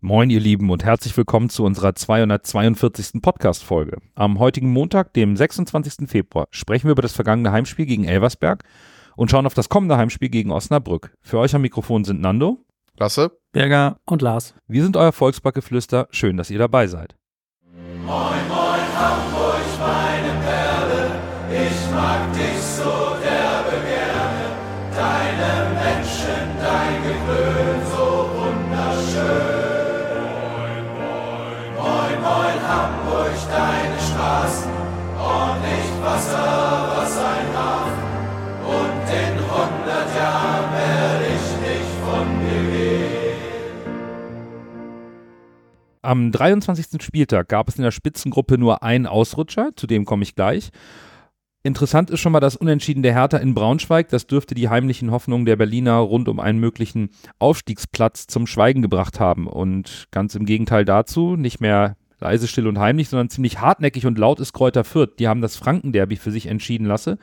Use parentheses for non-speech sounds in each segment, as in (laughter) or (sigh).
Moin, ihr Lieben, und herzlich willkommen zu unserer 242. Podcast-Folge. Am heutigen Montag, dem 26. Februar, sprechen wir über das vergangene Heimspiel gegen Elversberg und schauen auf das kommende Heimspiel gegen Osnabrück. Für euch am Mikrofon sind Nando, Lasse, Berger und Lars. Wir sind euer Volksbackgeflüster. Schön, dass ihr dabei seid. Moin, moin, Hamburg, meine Perle, ich mag dich so derbe gerne. Deine Menschen, moin, Hamburg, deine Straßen, ordentlich Wasser, was ein Hafen. Und in hundert Jahren werde ich nicht von dir gehen. Am 23. Spieltag gab es in der Spitzengruppe nur einen Ausrutscher, zu dem komme ich gleich. Interessant ist schon mal das Unentschieden der Hertha in Braunschweig. Das dürfte die heimlichen Hoffnungen der Berliner rund um einen möglichen Aufstiegsplatz zum Schweigen gebracht haben. Und ganz im Gegenteil dazu, nicht mehr leise, still und heimlich, sondern ziemlich hartnäckig und laut ist Kräuter Fürth. Die haben das Frankenderby für sich entschieden lassen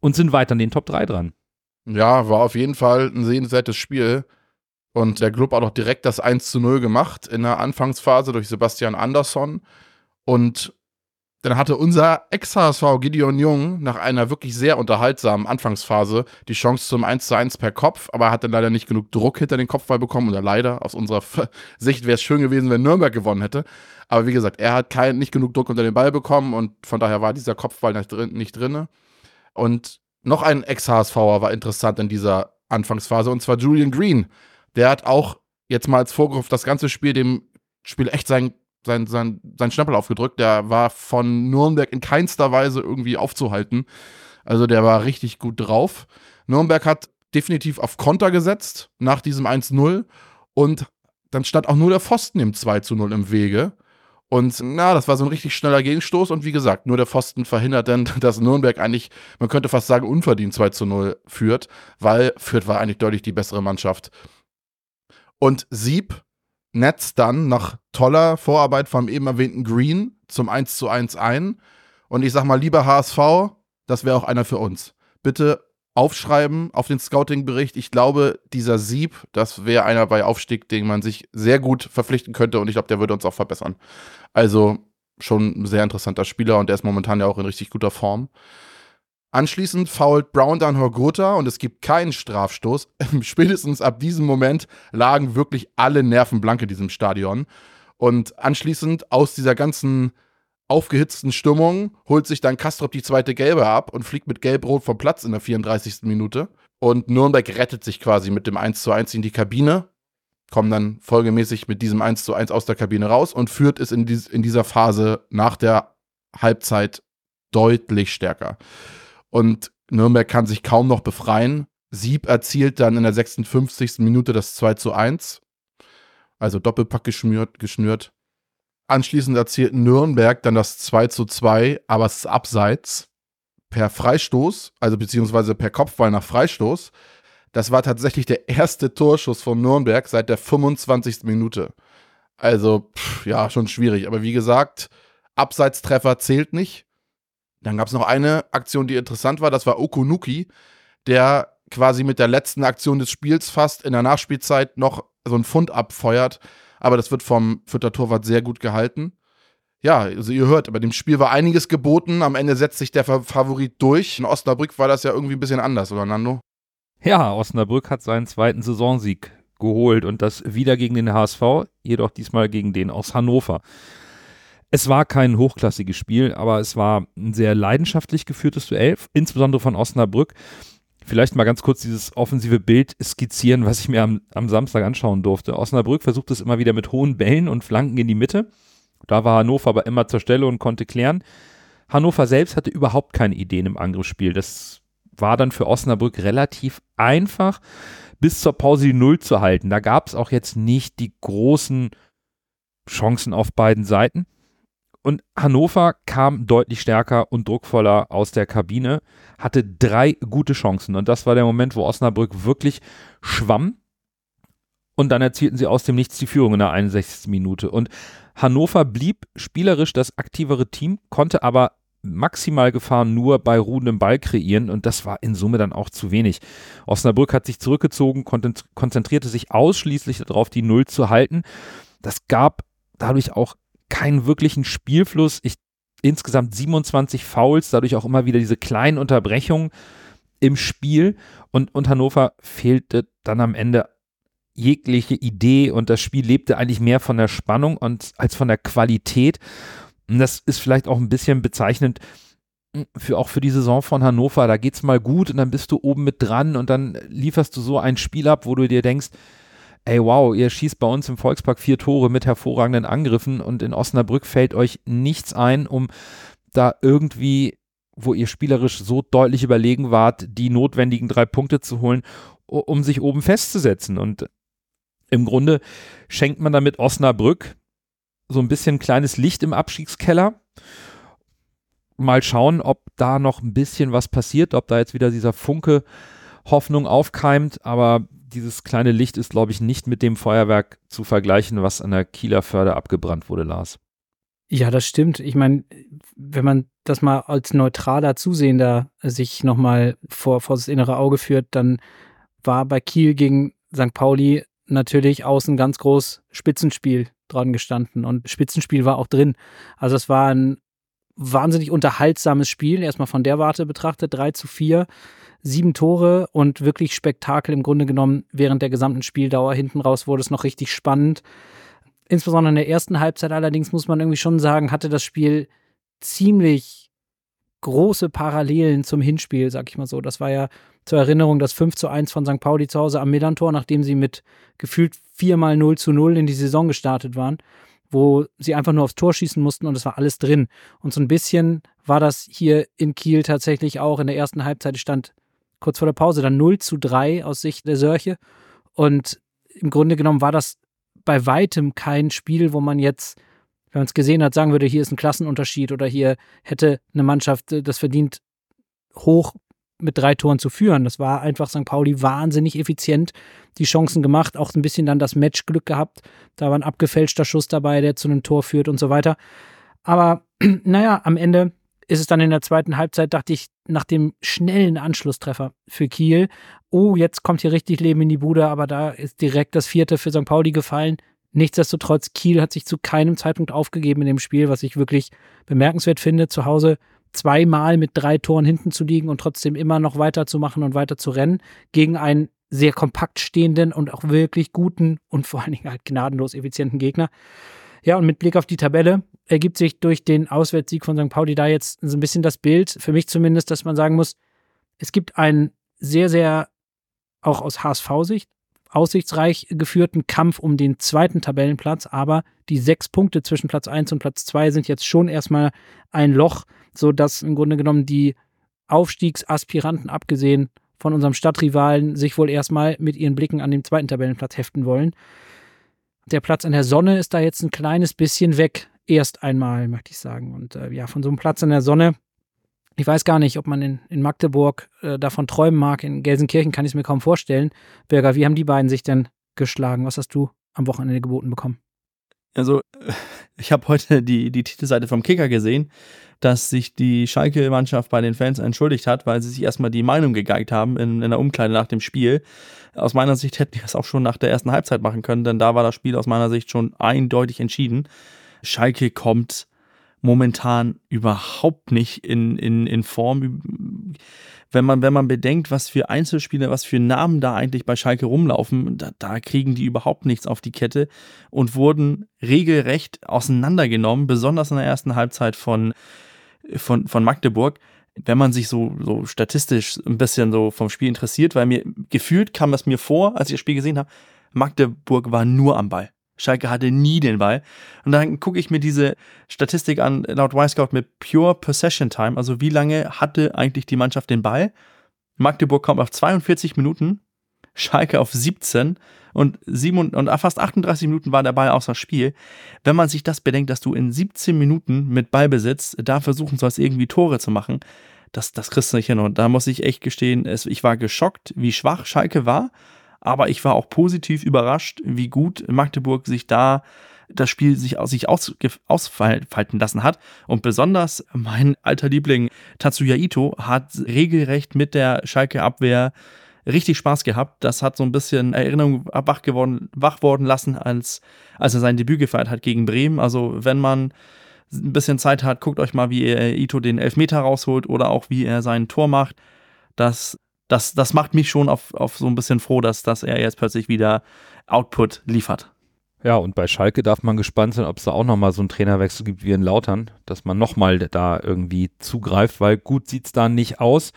und sind weiter an den Top 3 dran. Ja, war auf jeden Fall ein sehenswertes Spiel. Und der Club hat auch direkt das 1 zu 0 gemacht in der Anfangsphase durch Sebastian Andersson. Und dann hatte unser Ex-HSV Gideon Jung nach einer wirklich sehr unterhaltsamen Anfangsphase die Chance zum 1 zu 1 per Kopf, aber er hatte leider nicht genug Druck hinter den Kopfball bekommen. Oder leider, aus unserer Sicht wäre es schön gewesen, wenn Nürnberg gewonnen hätte. Aber wie gesagt, er hat kein, nicht genug Druck unter den Ball bekommen und von daher war dieser Kopfball nicht drin. Nicht drin. Und noch ein Ex-HSVer war interessant in dieser Anfangsphase, und zwar Julian Green. Der hat auch jetzt mal als Vorgriff das ganze Spiel dem Spiel echt sein, sein, sein, sein Schnappel aufgedrückt. Der war von Nürnberg in keinster Weise irgendwie aufzuhalten. Also der war richtig gut drauf. Nürnberg hat definitiv auf Konter gesetzt nach diesem 1-0 und dann stand auch nur der Pfosten im 2 0 im Wege. Und na, das war so ein richtig schneller Gegenstoß. Und wie gesagt, nur der Pfosten verhindert dann, (laughs) dass Nürnberg eigentlich, man könnte fast sagen, unverdient 2 zu 0 führt, weil Fürth war eigentlich deutlich die bessere Mannschaft. Und Sieb netzt dann nach toller Vorarbeit vom eben erwähnten Green zum 1 zu 1 ein. Und ich sag mal, lieber HSV, das wäre auch einer für uns. Bitte aufschreiben auf den Scouting-Bericht. Ich glaube, dieser Sieb, das wäre einer bei Aufstieg, den man sich sehr gut verpflichten könnte und ich glaube, der würde uns auch verbessern. Also schon ein sehr interessanter Spieler und der ist momentan ja auch in richtig guter Form. Anschließend fault Brown dann Horgota und es gibt keinen Strafstoß. (laughs) Spätestens ab diesem Moment lagen wirklich alle Nerven blank in diesem Stadion. Und anschließend aus dieser ganzen aufgehitzten Stimmung holt sich dann Kastrop die zweite Gelbe ab und fliegt mit Gelb-Rot vom Platz in der 34. Minute. Und Nürnberg rettet sich quasi mit dem 1 zu 1 in die Kabine, kommen dann folgemäßig mit diesem 1 zu 1 aus der Kabine raus und führt es in, dies, in dieser Phase nach der Halbzeit deutlich stärker. Und Nürnberg kann sich kaum noch befreien. Sieb erzielt dann in der 56. Minute das 2 zu 1. Also Doppelpack geschnürt, geschnürt. Anschließend erzielt Nürnberg dann das 2 zu 2, aber es ist abseits per Freistoß, also beziehungsweise per Kopfball nach Freistoß. Das war tatsächlich der erste Torschuss von Nürnberg seit der 25. Minute. Also, pff, ja, schon schwierig. Aber wie gesagt, Abseitstreffer zählt nicht. Dann gab es noch eine Aktion, die interessant war. Das war Okunuki, der quasi mit der letzten Aktion des Spiels fast in der Nachspielzeit noch so einen Fund abfeuert. Aber das wird vom Fürther Torwart sehr gut gehalten. Ja, also ihr hört, bei dem Spiel war einiges geboten. Am Ende setzt sich der Favorit durch. In Osnabrück war das ja irgendwie ein bisschen anders, oder Nando? Ja, Osnabrück hat seinen zweiten Saisonsieg geholt und das wieder gegen den HSV, jedoch diesmal gegen den aus Hannover. Es war kein hochklassiges Spiel, aber es war ein sehr leidenschaftlich geführtes Duell, insbesondere von Osnabrück. Vielleicht mal ganz kurz dieses offensive Bild skizzieren, was ich mir am, am Samstag anschauen durfte. Osnabrück versucht es immer wieder mit hohen Bällen und Flanken in die Mitte. Da war Hannover aber immer zur Stelle und konnte klären. Hannover selbst hatte überhaupt keine Ideen im Angriffsspiel. Das war dann für Osnabrück relativ einfach, bis zur Pause die Null zu halten. Da gab es auch jetzt nicht die großen Chancen auf beiden Seiten. Und Hannover kam deutlich stärker und druckvoller aus der Kabine, hatte drei gute Chancen. Und das war der Moment, wo Osnabrück wirklich schwamm. Und dann erzielten sie aus dem Nichts die Führung in der 61. Minute. Und Hannover blieb spielerisch das aktivere Team, konnte aber maximal Gefahren nur bei ruhendem Ball kreieren und das war in Summe dann auch zu wenig. Osnabrück hat sich zurückgezogen, konzentrierte sich ausschließlich darauf, die Null zu halten Das gab dadurch auch keinen wirklichen Spielfluss. Ich, insgesamt 27 Fouls, dadurch auch immer wieder diese kleinen Unterbrechungen im Spiel und, und Hannover fehlte dann am Ende jegliche Idee und das Spiel lebte eigentlich mehr von der Spannung und als von der Qualität. Und das ist vielleicht auch ein bisschen bezeichnend hm, für auch für die Saison von Hannover. Da geht es mal gut und dann bist du oben mit dran und dann lieferst du so ein Spiel ab, wo du dir denkst, ey wow, ihr schießt bei uns im Volkspark vier Tore mit hervorragenden Angriffen und in Osnabrück fällt euch nichts ein, um da irgendwie, wo ihr spielerisch so deutlich überlegen wart, die notwendigen drei Punkte zu holen, um sich oben festzusetzen. Und im Grunde schenkt man damit Osnabrück so ein bisschen kleines Licht im Abstiegskeller. Mal schauen, ob da noch ein bisschen was passiert, ob da jetzt wieder dieser Funke Hoffnung aufkeimt, aber dieses kleine Licht ist, glaube ich, nicht mit dem Feuerwerk zu vergleichen, was an der Kieler Förde abgebrannt wurde, Lars. Ja, das stimmt. Ich meine, wenn man das mal als neutraler Zusehender sich nochmal vor, vor das innere Auge führt, dann war bei Kiel gegen St. Pauli natürlich außen ganz groß Spitzenspiel dran gestanden und Spitzenspiel war auch drin. Also es war ein wahnsinnig unterhaltsames Spiel, erstmal von der Warte betrachtet, 3 zu 4, sieben Tore und wirklich Spektakel im Grunde genommen während der gesamten Spieldauer. Hinten raus wurde es noch richtig spannend. Insbesondere in der ersten Halbzeit allerdings muss man irgendwie schon sagen, hatte das Spiel ziemlich große Parallelen zum Hinspiel, sag ich mal so. Das war ja zur Erinnerung das 5 zu 1 von St. Pauli zu Hause am Millantor, nachdem sie mit gefühlt viermal 0 zu 0 in die Saison gestartet waren, wo sie einfach nur aufs Tor schießen mussten und es war alles drin. Und so ein bisschen war das hier in Kiel tatsächlich auch. In der ersten Halbzeit stand kurz vor der Pause dann 0 zu 3 aus Sicht der Sörche. Und im Grunde genommen war das bei weitem kein Spiel, wo man jetzt, wenn man es gesehen hat, sagen würde, hier ist ein Klassenunterschied oder hier hätte eine Mannschaft das verdient, hoch mit drei Toren zu führen. Das war einfach St. Pauli wahnsinnig effizient, die Chancen gemacht, auch ein bisschen dann das Matchglück gehabt. Da war ein abgefälschter Schuss dabei, der zu einem Tor führt und so weiter. Aber (clears throat) naja, am Ende ist es dann in der zweiten Halbzeit, dachte ich, nach dem schnellen Anschlusstreffer für Kiel, oh, jetzt kommt hier richtig Leben in die Bude, aber da ist direkt das vierte für St. Pauli gefallen. Nichtsdestotrotz, Kiel hat sich zu keinem Zeitpunkt aufgegeben in dem Spiel, was ich wirklich bemerkenswert finde. Zu Hause zweimal mit drei Toren hinten zu liegen und trotzdem immer noch weiterzumachen und weiter zu rennen gegen einen sehr kompakt stehenden und auch wirklich guten und vor allen Dingen halt gnadenlos effizienten Gegner. Ja, und mit Blick auf die Tabelle ergibt sich durch den Auswärtssieg von St. Pauli da jetzt so ein bisschen das Bild, für mich zumindest, dass man sagen muss, es gibt einen sehr, sehr, auch aus HSV-Sicht, aussichtsreich geführten Kampf um den zweiten Tabellenplatz, aber die sechs Punkte zwischen Platz 1 und Platz 2 sind jetzt schon erstmal ein Loch, sodass im Grunde genommen die Aufstiegsaspiranten, abgesehen von unserem Stadtrivalen, sich wohl erstmal mit ihren Blicken an den zweiten Tabellenplatz heften wollen. Der Platz an der Sonne ist da jetzt ein kleines bisschen weg, erst einmal, möchte ich sagen. Und äh, ja, von so einem Platz an der Sonne ich weiß gar nicht, ob man in, in Magdeburg äh, davon träumen mag. In Gelsenkirchen kann ich es mir kaum vorstellen. Bürger, wie haben die beiden sich denn geschlagen? Was hast du am Wochenende geboten bekommen? Also, ich habe heute die, die Titelseite vom Kicker gesehen, dass sich die Schalke-Mannschaft bei den Fans entschuldigt hat, weil sie sich erstmal die Meinung gegeigt haben in, in der Umkleide nach dem Spiel. Aus meiner Sicht hätten die das auch schon nach der ersten Halbzeit machen können, denn da war das Spiel aus meiner Sicht schon eindeutig entschieden. Schalke kommt momentan überhaupt nicht in, in, in Form. Wenn man, wenn man bedenkt, was für Einzelspieler, was für Namen da eigentlich bei Schalke rumlaufen, da, da kriegen die überhaupt nichts auf die Kette und wurden regelrecht auseinandergenommen, besonders in der ersten Halbzeit von, von, von Magdeburg wenn man sich so, so statistisch ein bisschen so vom Spiel interessiert, weil mir gefühlt kam es mir vor, als ich das Spiel gesehen habe, Magdeburg war nur am Ball. Schalke hatte nie den Ball. Und dann gucke ich mir diese Statistik an, laut Y-Scout mit Pure Possession Time, also wie lange hatte eigentlich die Mannschaft den Ball. Magdeburg kommt auf 42 Minuten, Schalke auf 17 und, 7, und fast 38 Minuten war der Ball außer Spiel. Wenn man sich das bedenkt, dass du in 17 Minuten mit Ballbesitz da versuchen sollst, irgendwie Tore zu machen, das, das kriegst du nicht hin. Und da muss ich echt gestehen, es, ich war geschockt, wie schwach Schalke war aber ich war auch positiv überrascht, wie gut Magdeburg sich da das Spiel sich, aus, sich aus, ausfalten lassen hat. Und besonders mein alter Liebling Tatsuya Ito hat regelrecht mit der Schalke-Abwehr richtig Spaß gehabt. Das hat so ein bisschen Erinnerung wach, geworden, wach worden lassen, als, als er sein Debüt gefeiert hat gegen Bremen. Also wenn man ein bisschen Zeit hat, guckt euch mal, wie er Ito den Elfmeter rausholt oder auch wie er sein Tor macht. Das, das, das macht mich schon auf, auf so ein bisschen froh, dass, dass er jetzt plötzlich wieder Output liefert. Ja, und bei Schalke darf man gespannt sein, ob es da auch nochmal so einen Trainerwechsel gibt wie in Lautern, dass man nochmal da irgendwie zugreift, weil gut sieht es da nicht aus.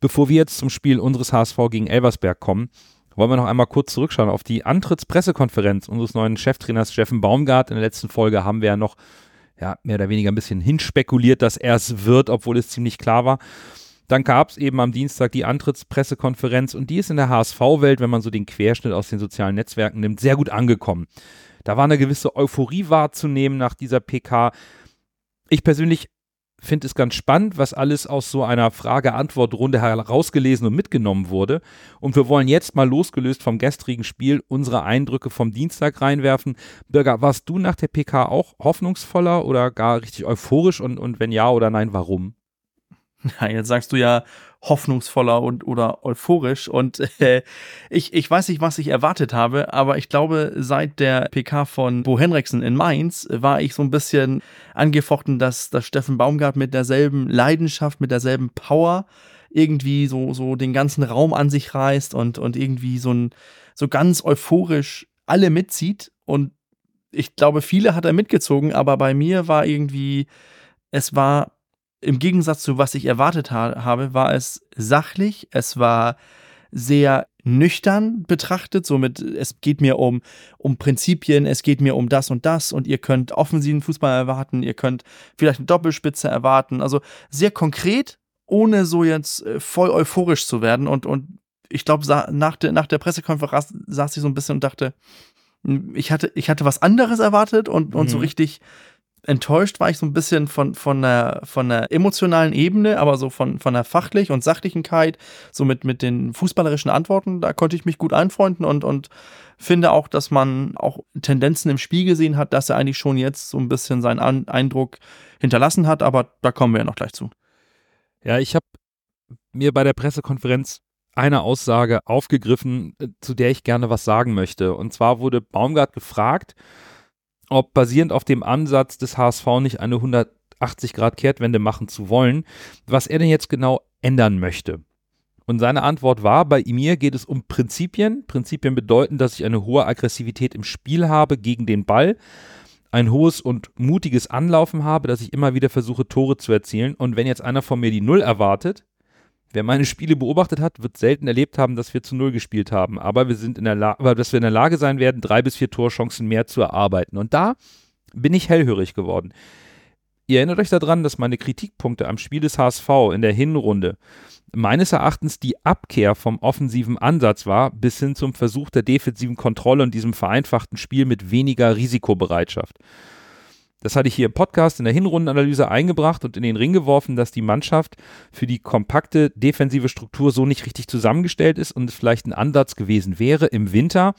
Bevor wir jetzt zum Spiel unseres HSV gegen Elversberg kommen, wollen wir noch einmal kurz zurückschauen auf die Antrittspressekonferenz unseres neuen Cheftrainers Steffen Baumgart. In der letzten Folge haben wir ja noch ja, mehr oder weniger ein bisschen hinspekuliert, dass er es wird, obwohl es ziemlich klar war. Dann gab es eben am Dienstag die Antrittspressekonferenz und die ist in der HSV-Welt, wenn man so den Querschnitt aus den sozialen Netzwerken nimmt, sehr gut angekommen. Da war eine gewisse Euphorie wahrzunehmen nach dieser PK. Ich persönlich finde es ganz spannend, was alles aus so einer Frage-Antwort-Runde herausgelesen und mitgenommen wurde. Und wir wollen jetzt mal losgelöst vom gestrigen Spiel unsere Eindrücke vom Dienstag reinwerfen. Bürger, warst du nach der PK auch hoffnungsvoller oder gar richtig euphorisch? Und, und wenn ja oder nein, warum? (laughs) Ja, jetzt sagst du ja hoffnungsvoller und oder euphorisch und äh, ich, ich weiß nicht, was ich erwartet habe, aber ich glaube, seit der PK von Bo Henriksen in Mainz war ich so ein bisschen angefochten, dass, dass Steffen Baumgart mit derselben Leidenschaft, mit derselben Power irgendwie so, so den ganzen Raum an sich reißt und, und irgendwie so, ein, so ganz euphorisch alle mitzieht. Und ich glaube, viele hat er mitgezogen, aber bei mir war irgendwie, es war im Gegensatz zu was ich erwartet ha habe, war es sachlich, es war sehr nüchtern betrachtet, somit es geht mir um, um Prinzipien, es geht mir um das und das und ihr könnt offensiven Fußball erwarten, ihr könnt vielleicht eine Doppelspitze erwarten, also sehr konkret, ohne so jetzt äh, voll euphorisch zu werden und, und ich glaube, nach, de, nach der Pressekonferenz saß ich so ein bisschen und dachte, hm, ich hatte, ich hatte was anderes erwartet und, und mhm. so richtig enttäuscht war ich so ein bisschen von, von, der, von der emotionalen Ebene, aber so von, von der fachlich und Sachlichkeit, so mit, mit den fußballerischen Antworten, da konnte ich mich gut einfreunden und, und finde auch, dass man auch Tendenzen im Spiel gesehen hat, dass er eigentlich schon jetzt so ein bisschen seinen An Eindruck hinterlassen hat, aber da kommen wir ja noch gleich zu. Ja, ich habe mir bei der Pressekonferenz eine Aussage aufgegriffen, äh, zu der ich gerne was sagen möchte. Und zwar wurde Baumgart gefragt, ob basierend auf dem Ansatz des HSV nicht eine 180-Grad-Kehrtwende machen zu wollen, was er denn jetzt genau ändern möchte. Und seine Antwort war, bei mir geht es um Prinzipien. Prinzipien bedeuten, dass ich eine hohe Aggressivität im Spiel habe gegen den Ball, ein hohes und mutiges Anlaufen habe, dass ich immer wieder versuche, Tore zu erzielen. Und wenn jetzt einer von mir die Null erwartet, Wer meine Spiele beobachtet hat, wird selten erlebt haben, dass wir zu Null gespielt haben. Aber wir sind in der aber dass wir in der Lage sein werden, drei bis vier Torchancen mehr zu erarbeiten. Und da bin ich hellhörig geworden. Ihr erinnert euch daran, dass meine Kritikpunkte am Spiel des HSV in der Hinrunde meines Erachtens die Abkehr vom offensiven Ansatz war, bis hin zum Versuch der defensiven Kontrolle und diesem vereinfachten Spiel mit weniger Risikobereitschaft. Das hatte ich hier im Podcast in der Hinrundenanalyse eingebracht und in den Ring geworfen, dass die Mannschaft für die kompakte defensive Struktur so nicht richtig zusammengestellt ist und es vielleicht ein Ansatz gewesen wäre, im Winter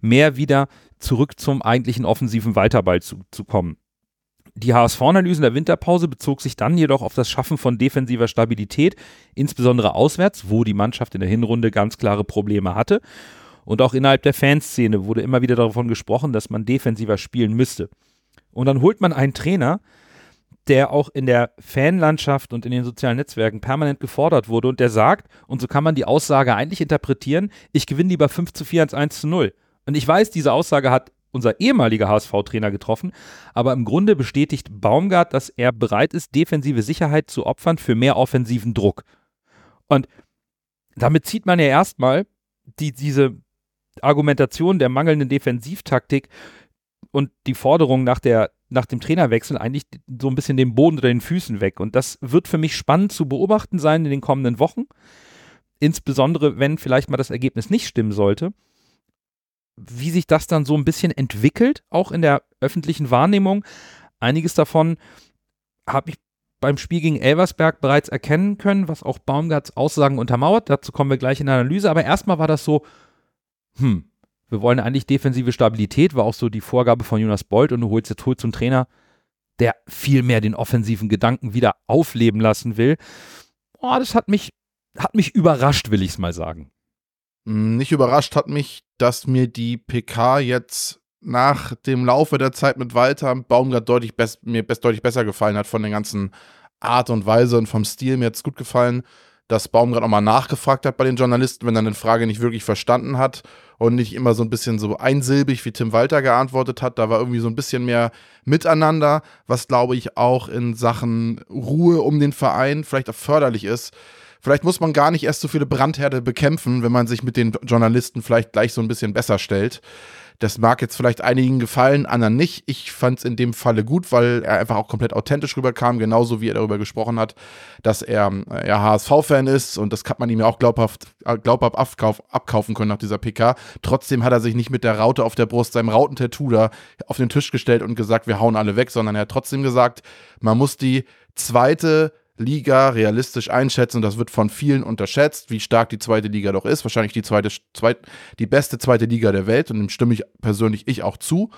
mehr wieder zurück zum eigentlichen offensiven Weiterball zu, zu kommen. Die HSV-Analyse in der Winterpause bezog sich dann jedoch auf das Schaffen von defensiver Stabilität, insbesondere auswärts, wo die Mannschaft in der Hinrunde ganz klare Probleme hatte. Und auch innerhalb der Fanszene wurde immer wieder davon gesprochen, dass man defensiver spielen müsste. Und dann holt man einen Trainer, der auch in der Fanlandschaft und in den sozialen Netzwerken permanent gefordert wurde und der sagt, und so kann man die Aussage eigentlich interpretieren, ich gewinne lieber 5 zu 4 als 1 zu 0. Und ich weiß, diese Aussage hat unser ehemaliger HSV-Trainer getroffen, aber im Grunde bestätigt Baumgart, dass er bereit ist, defensive Sicherheit zu opfern für mehr offensiven Druck. Und damit zieht man ja erstmal die, diese Argumentation der mangelnden Defensivtaktik und die Forderung nach, der, nach dem Trainerwechsel eigentlich so ein bisschen den Boden unter den Füßen weg. Und das wird für mich spannend zu beobachten sein in den kommenden Wochen. Insbesondere, wenn vielleicht mal das Ergebnis nicht stimmen sollte. Wie sich das dann so ein bisschen entwickelt, auch in der öffentlichen Wahrnehmung. Einiges davon habe ich beim Spiel gegen Elversberg bereits erkennen können, was auch Baumgarts Aussagen untermauert. Dazu kommen wir gleich in der Analyse. Aber erstmal war das so, hm, wir wollen eigentlich defensive Stabilität, war auch so die Vorgabe von Jonas Bolt und du holst jetzt holst einen Trainer, der viel mehr den offensiven Gedanken wieder aufleben lassen will. Oh, das hat mich, hat mich überrascht, will ich es mal sagen. Nicht überrascht hat mich, dass mir die PK jetzt nach dem Laufe der Zeit mit Walter Baumgart deutlich mir best, deutlich besser gefallen hat von der ganzen Art und Weise und vom Stil. Mir hat es gut gefallen, dass Baumgart auch mal nachgefragt hat bei den Journalisten, wenn er eine Frage nicht wirklich verstanden hat und nicht immer so ein bisschen so einsilbig wie Tim Walter geantwortet hat. Da war irgendwie so ein bisschen mehr Miteinander, was glaube ich auch in Sachen Ruhe um den Verein vielleicht auch förderlich ist. Vielleicht muss man gar nicht erst so viele Brandherde bekämpfen, wenn man sich mit den Journalisten vielleicht gleich so ein bisschen besser stellt. Das mag jetzt vielleicht einigen gefallen, anderen nicht. Ich fand es in dem Falle gut, weil er einfach auch komplett authentisch rüberkam, genauso wie er darüber gesprochen hat, dass er äh, ja, HSV-Fan ist und das kann man ihm ja auch glaubhaft, äh, glaubhaft abkauf, abkaufen können nach dieser PK. Trotzdem hat er sich nicht mit der Raute auf der Brust, seinem Rautentattoo da auf den Tisch gestellt und gesagt, wir hauen alle weg, sondern er hat trotzdem gesagt, man muss die zweite Liga realistisch einschätzen. Und das wird von vielen unterschätzt, wie stark die zweite Liga doch ist. Wahrscheinlich die zweite, zweit, die beste zweite Liga der Welt. Und dem stimme ich persönlich ich auch zu.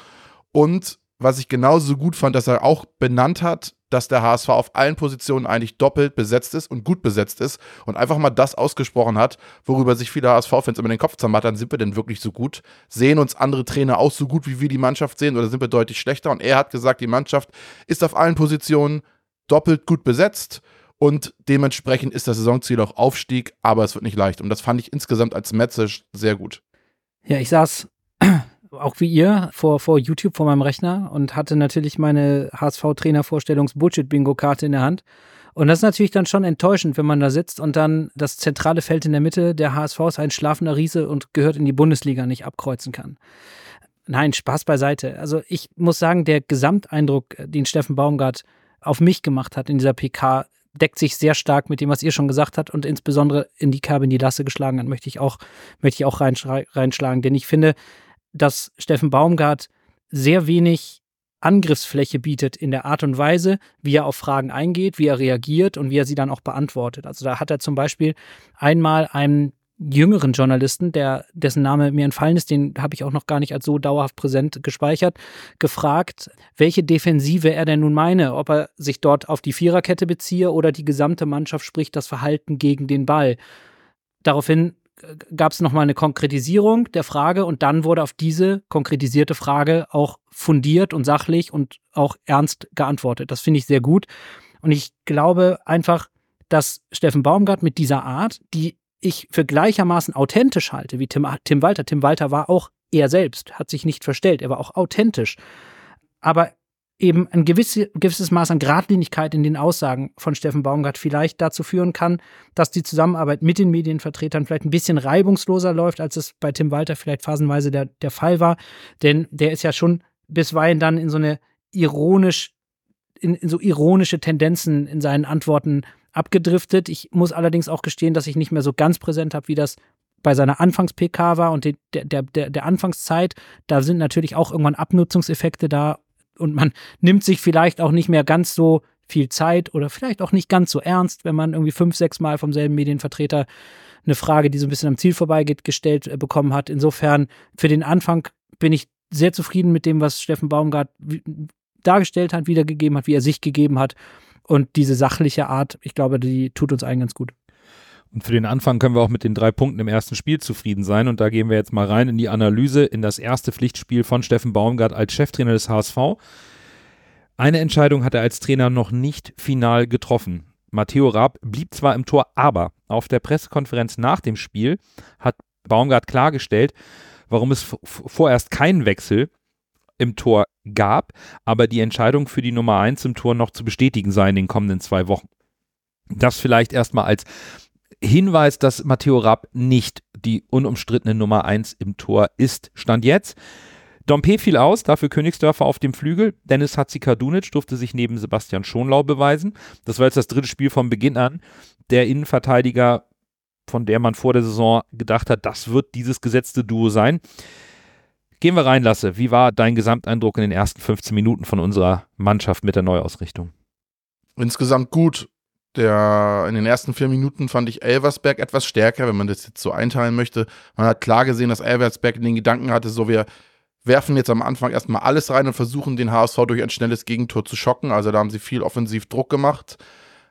Und was ich genauso gut fand, dass er auch benannt hat, dass der HSV auf allen Positionen eigentlich doppelt besetzt ist und gut besetzt ist und einfach mal das ausgesprochen hat, worüber sich viele HSV-Fans immer den Kopf zermattern, sind wir denn wirklich so gut? Sehen uns andere Trainer auch so gut, wie wir die Mannschaft sehen oder sind wir deutlich schlechter? Und er hat gesagt, die Mannschaft ist auf allen Positionen doppelt gut besetzt und dementsprechend ist das Saisonziel auch Aufstieg, aber es wird nicht leicht. Und das fand ich insgesamt als Message sehr gut. Ja, ich saß (clears throat) auch wie ihr vor, vor YouTube vor meinem Rechner und hatte natürlich meine HSV-Trainer-Vorstellungs-Bullshit-Bingo-Karte in der Hand. Und das ist natürlich dann schon enttäuschend, wenn man da sitzt und dann das zentrale Feld in der Mitte, der HSV ist ein schlafender Riese und gehört in die Bundesliga, nicht abkreuzen kann. Nein, Spaß beiseite. Also ich muss sagen, der Gesamteindruck, den Steffen Baumgart auf mich gemacht hat in dieser PK, deckt sich sehr stark mit dem, was ihr schon gesagt habt und insbesondere in die Kerbe in die Lasse geschlagen hat, möchte ich auch, möchte ich auch reinschlagen. Denn ich finde, dass Steffen Baumgart sehr wenig Angriffsfläche bietet in der Art und Weise, wie er auf Fragen eingeht, wie er reagiert und wie er sie dann auch beantwortet. Also da hat er zum Beispiel einmal einen jüngeren Journalisten, der, dessen Name mir entfallen ist, den habe ich auch noch gar nicht als so dauerhaft präsent gespeichert, gefragt, welche Defensive er denn nun meine, ob er sich dort auf die Viererkette beziehe oder die gesamte Mannschaft spricht das Verhalten gegen den Ball. Daraufhin äh, gab es nochmal eine Konkretisierung der Frage und dann wurde auf diese konkretisierte Frage auch fundiert und sachlich und auch ernst geantwortet. Das finde ich sehr gut. Und ich glaube einfach, dass Steffen Baumgart mit dieser Art, die ich für gleichermaßen authentisch halte wie Tim, Tim Walter. Tim Walter war auch er selbst, hat sich nicht verstellt, er war auch authentisch. Aber eben ein gewisse, gewisses Maß an Gradlinigkeit in den Aussagen von Steffen Baumgart vielleicht dazu führen kann, dass die Zusammenarbeit mit den Medienvertretern vielleicht ein bisschen reibungsloser läuft, als es bei Tim Walter vielleicht phasenweise der, der Fall war. Denn der ist ja schon bisweilen dann in so eine ironisch, in, in so ironische Tendenzen in seinen Antworten abgedriftet. Ich muss allerdings auch gestehen, dass ich nicht mehr so ganz präsent habe, wie das bei seiner Anfangs-PK war und der, der, der, der Anfangszeit. Da sind natürlich auch irgendwann Abnutzungseffekte da und man (laughs) nimmt sich vielleicht auch nicht mehr ganz so viel Zeit oder vielleicht auch nicht ganz so ernst, wenn man irgendwie fünf, sechs Mal vom selben Medienvertreter eine Frage, die so ein bisschen am Ziel vorbeigeht, gestellt äh, bekommen hat. Insofern für den Anfang bin ich sehr zufrieden mit dem, was Steffen Baumgart dargestellt hat, wiedergegeben hat, wie er sich gegeben hat. Und diese sachliche Art, ich glaube, die tut uns allen ganz gut. Und für den Anfang können wir auch mit den drei Punkten im ersten Spiel zufrieden sein. Und da gehen wir jetzt mal rein in die Analyse, in das erste Pflichtspiel von Steffen Baumgart als Cheftrainer des HSV. Eine Entscheidung hat er als Trainer noch nicht final getroffen. Matteo Raab blieb zwar im Tor, aber auf der Pressekonferenz nach dem Spiel hat Baumgart klargestellt, warum es vorerst keinen Wechsel im Tor gab, aber die Entscheidung für die Nummer 1 im Tor noch zu bestätigen sei in den kommenden zwei Wochen. Das vielleicht erstmal als Hinweis, dass Matteo Rapp nicht die unumstrittene Nummer 1 im Tor ist. Stand jetzt. Dompe fiel aus, dafür Königsdörfer auf dem Flügel. Dennis Hatzikadunic durfte sich neben Sebastian Schonlau beweisen. Das war jetzt das dritte Spiel vom Beginn an. Der Innenverteidiger, von der man vor der Saison gedacht hat, das wird dieses gesetzte Duo sein. Gehen wir rein, Lasse. Wie war dein Gesamteindruck in den ersten 15 Minuten von unserer Mannschaft mit der Neuausrichtung? Insgesamt gut. Der, in den ersten vier Minuten fand ich Elversberg etwas stärker, wenn man das jetzt so einteilen möchte. Man hat klar gesehen, dass Elversberg den Gedanken hatte, so wir werfen jetzt am Anfang erstmal alles rein und versuchen den HSV durch ein schnelles Gegentor zu schocken. Also da haben sie viel offensiv Druck gemacht.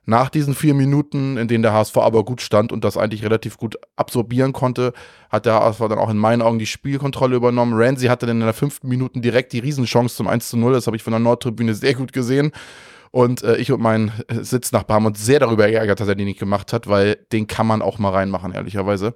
Nach diesen vier Minuten, in denen der HSV aber gut stand und das eigentlich relativ gut absorbieren konnte, hat der HSV dann auch in meinen Augen die Spielkontrolle übernommen. Ramsey hatte dann in der fünften Minute direkt die Riesenchance zum 1 zu 0. Das habe ich von der Nordtribüne sehr gut gesehen. Und äh, ich und mein Sitznachbar haben uns sehr darüber geärgert, dass er den nicht gemacht hat, weil den kann man auch mal reinmachen, ehrlicherweise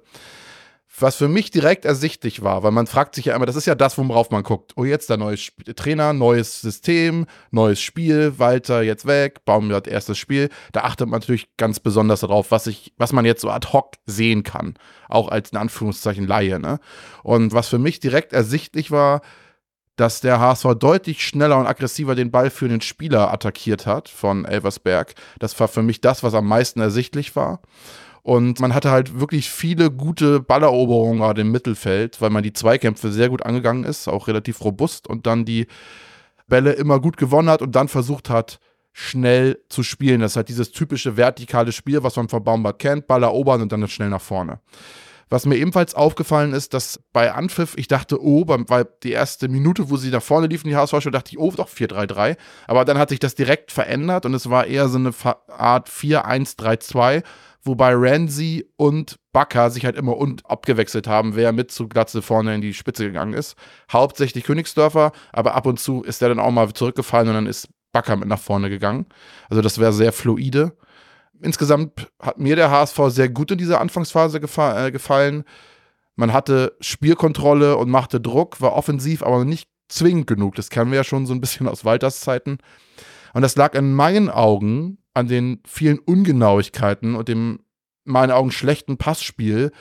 was für mich direkt ersichtlich war, weil man fragt sich ja immer, das ist ja das, worauf man guckt. Oh, jetzt der neue Sp Trainer, neues System, neues Spiel, Walter jetzt weg, Baumgart erstes Spiel. Da achtet man natürlich ganz besonders darauf, was ich, was man jetzt so ad hoc sehen kann, auch als in Anführungszeichen Laie. Ne? Und was für mich direkt ersichtlich war, dass der HSV deutlich schneller und aggressiver den Ball für den Spieler attackiert hat von Elversberg. Das war für mich das, was am meisten ersichtlich war. Und man hatte halt wirklich viele gute Balleroberungen gerade im Mittelfeld, weil man die Zweikämpfe sehr gut angegangen ist, auch relativ robust und dann die Bälle immer gut gewonnen hat und dann versucht hat, schnell zu spielen. Das ist halt dieses typische vertikale Spiel, was man von Baumbart kennt, Ball erobern und dann schnell nach vorne. Was mir ebenfalls aufgefallen ist, dass bei Anpfiff, ich dachte, oh, weil die erste Minute, wo sie nach vorne liefen, die HSV, dachte ich, oh, doch 4-3-3. Aber dann hat sich das direkt verändert und es war eher so eine Art 4-1-3-2, wobei Ramsey und Bakker sich halt immer und abgewechselt haben, wer mit zu Glatze vorne in die Spitze gegangen ist. Hauptsächlich Königsdörfer, aber ab und zu ist der dann auch mal zurückgefallen und dann ist Bakker mit nach vorne gegangen. Also das wäre sehr fluide. Insgesamt hat mir der HSV sehr gut in dieser Anfangsphase gefa äh, gefallen. Man hatte Spielkontrolle und machte Druck, war offensiv, aber nicht zwingend genug. Das kennen wir ja schon so ein bisschen aus Walters Zeiten. Und das lag in meinen Augen an den vielen Ungenauigkeiten und dem, in meinen Augen, schlechten Passspiel.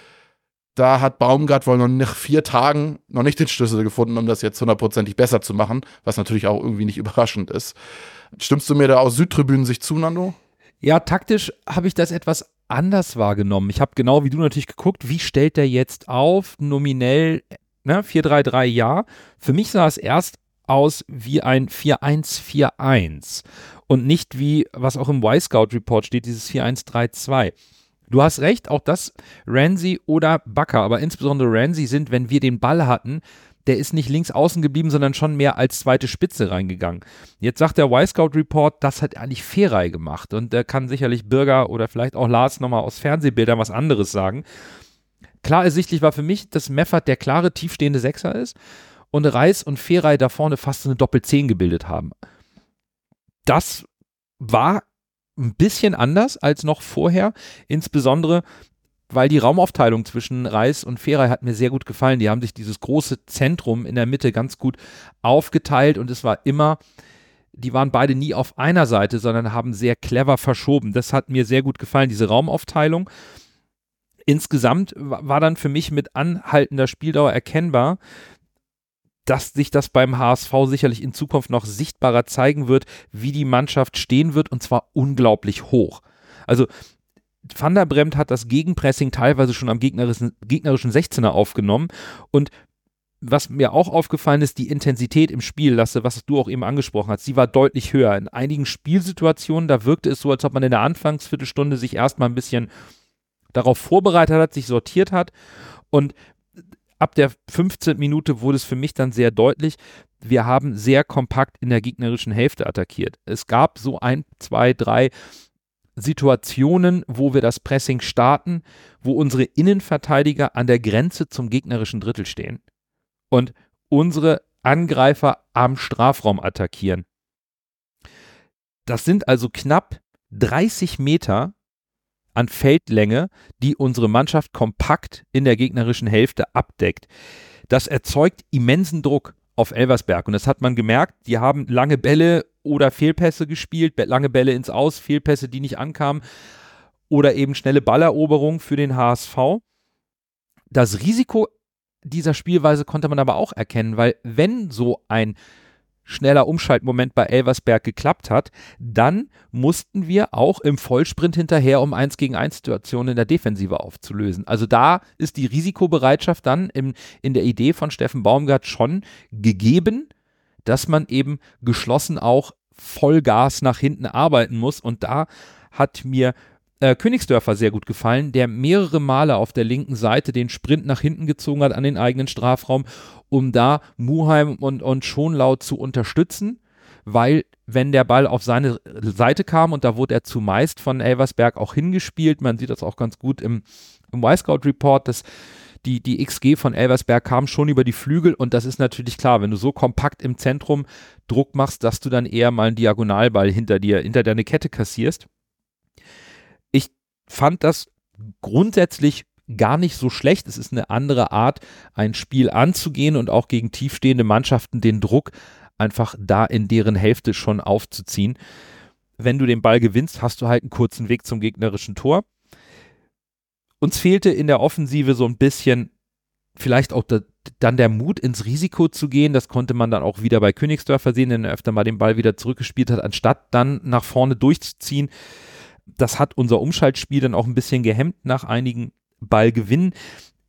Da hat Baumgart wohl noch nach vier Tagen noch nicht den Schlüssel gefunden, um das jetzt hundertprozentig besser zu machen, was natürlich auch irgendwie nicht (laughs) überraschend ist. Stimmst du mir da aus Südtribünen sich zu, Nando? Ja, taktisch habe ich das etwas anders wahrgenommen. Ich habe genau wie du natürlich geguckt, wie stellt der jetzt auf, nominell ne, 4-3-3 ja. Für mich sah es erst aus wie ein 4-1-4-1 und nicht wie, was auch im Y-Scout-Report steht, dieses 4-1-3-2. Du hast recht, auch das Ramsey oder Bakker, aber insbesondere Ramsey sind, wenn wir den Ball hatten, der ist nicht links außen geblieben, sondern schon mehr als zweite Spitze reingegangen. Jetzt sagt der Y-Scout-Report, das hat eigentlich Feray gemacht und da kann sicherlich Bürger oder vielleicht auch Lars nochmal aus Fernsehbildern was anderes sagen. Klar ersichtlich war für mich, dass Meffert der klare, tiefstehende Sechser ist und Reis und Feray da vorne fast eine Doppel-10 gebildet haben das war ein bisschen anders als noch vorher, insbesondere weil die Raumaufteilung zwischen Reis und Feray hat mir sehr gut gefallen. Die haben sich dieses große Zentrum in der Mitte ganz gut aufgeteilt und es war immer, die waren beide nie auf einer Seite, sondern haben sehr clever verschoben. Das hat mir sehr gut gefallen, diese Raumaufteilung. Insgesamt war dann für mich mit anhaltender Spieldauer erkennbar, dass sich das beim HSV sicherlich in Zukunft noch sichtbarer zeigen wird, wie die Mannschaft stehen wird und zwar unglaublich hoch. Also Van der Bremt hat das Gegenpressing teilweise schon am gegnerischen, gegnerischen 16er aufgenommen und was mir auch aufgefallen ist, die Intensität im Spiel, Lasse, was du auch eben angesprochen hast, sie war deutlich höher. In einigen Spielsituationen, da wirkte es so, als ob man in der Anfangsviertelstunde sich erstmal ein bisschen darauf vorbereitet hat, sich sortiert hat. Und ab der 15. Minute wurde es für mich dann sehr deutlich, wir haben sehr kompakt in der gegnerischen Hälfte attackiert. Es gab so ein, zwei, drei Situationen, wo wir das Pressing starten, wo unsere Innenverteidiger an der Grenze zum gegnerischen Drittel stehen und unsere Angreifer am Strafraum attackieren. Das sind also knapp 30 Meter an Feldlänge, die unsere Mannschaft kompakt in der gegnerischen Hälfte abdeckt. Das erzeugt immensen Druck auf Elversberg und das hat man gemerkt. Die haben lange Bälle oder Fehlpässe gespielt, lange Bälle ins Aus, Fehlpässe, die nicht ankamen oder eben schnelle Balleroberung für den HSV. Das Risiko dieser Spielweise konnte man aber auch erkennen, weil wenn so ein schneller Umschaltmoment bei Elversberg geklappt hat, dann mussten wir auch im Vollsprint hinterher, um 1 gegen 1 Situationen in der Defensive aufzulösen. Also da ist die Risikobereitschaft dann im, in der Idee von Steffen Baumgart schon gegeben, dass man eben geschlossen auch Vollgas nach hinten arbeiten muss. Und da hat mir äh, Königsdörfer sehr gut gefallen, der mehrere Male auf der linken Seite den Sprint nach hinten gezogen hat an den eigenen Strafraum, um da Muheim und, und Schonlau zu unterstützen, weil wenn der Ball auf seine Seite kam und da wurde er zumeist von Elversberg auch hingespielt, man sieht das auch ganz gut im, im Y-Scout-Report, dass die, die XG von Elversberg kam schon über die Flügel und das ist natürlich klar, wenn du so kompakt im Zentrum Druck machst, dass du dann eher mal einen Diagonalball hinter dir, hinter deine Kette kassierst. Ich fand das grundsätzlich gar nicht so schlecht. Es ist eine andere Art, ein Spiel anzugehen und auch gegen tiefstehende Mannschaften den Druck einfach da in deren Hälfte schon aufzuziehen. Wenn du den Ball gewinnst, hast du halt einen kurzen Weg zum gegnerischen Tor. Uns fehlte in der Offensive so ein bisschen vielleicht auch da, dann der Mut ins Risiko zu gehen. Das konnte man dann auch wieder bei Königsdörfer sehen, wenn er öfter mal den Ball wieder zurückgespielt hat, anstatt dann nach vorne durchzuziehen. Das hat unser Umschaltspiel dann auch ein bisschen gehemmt nach einigen Ballgewinnen.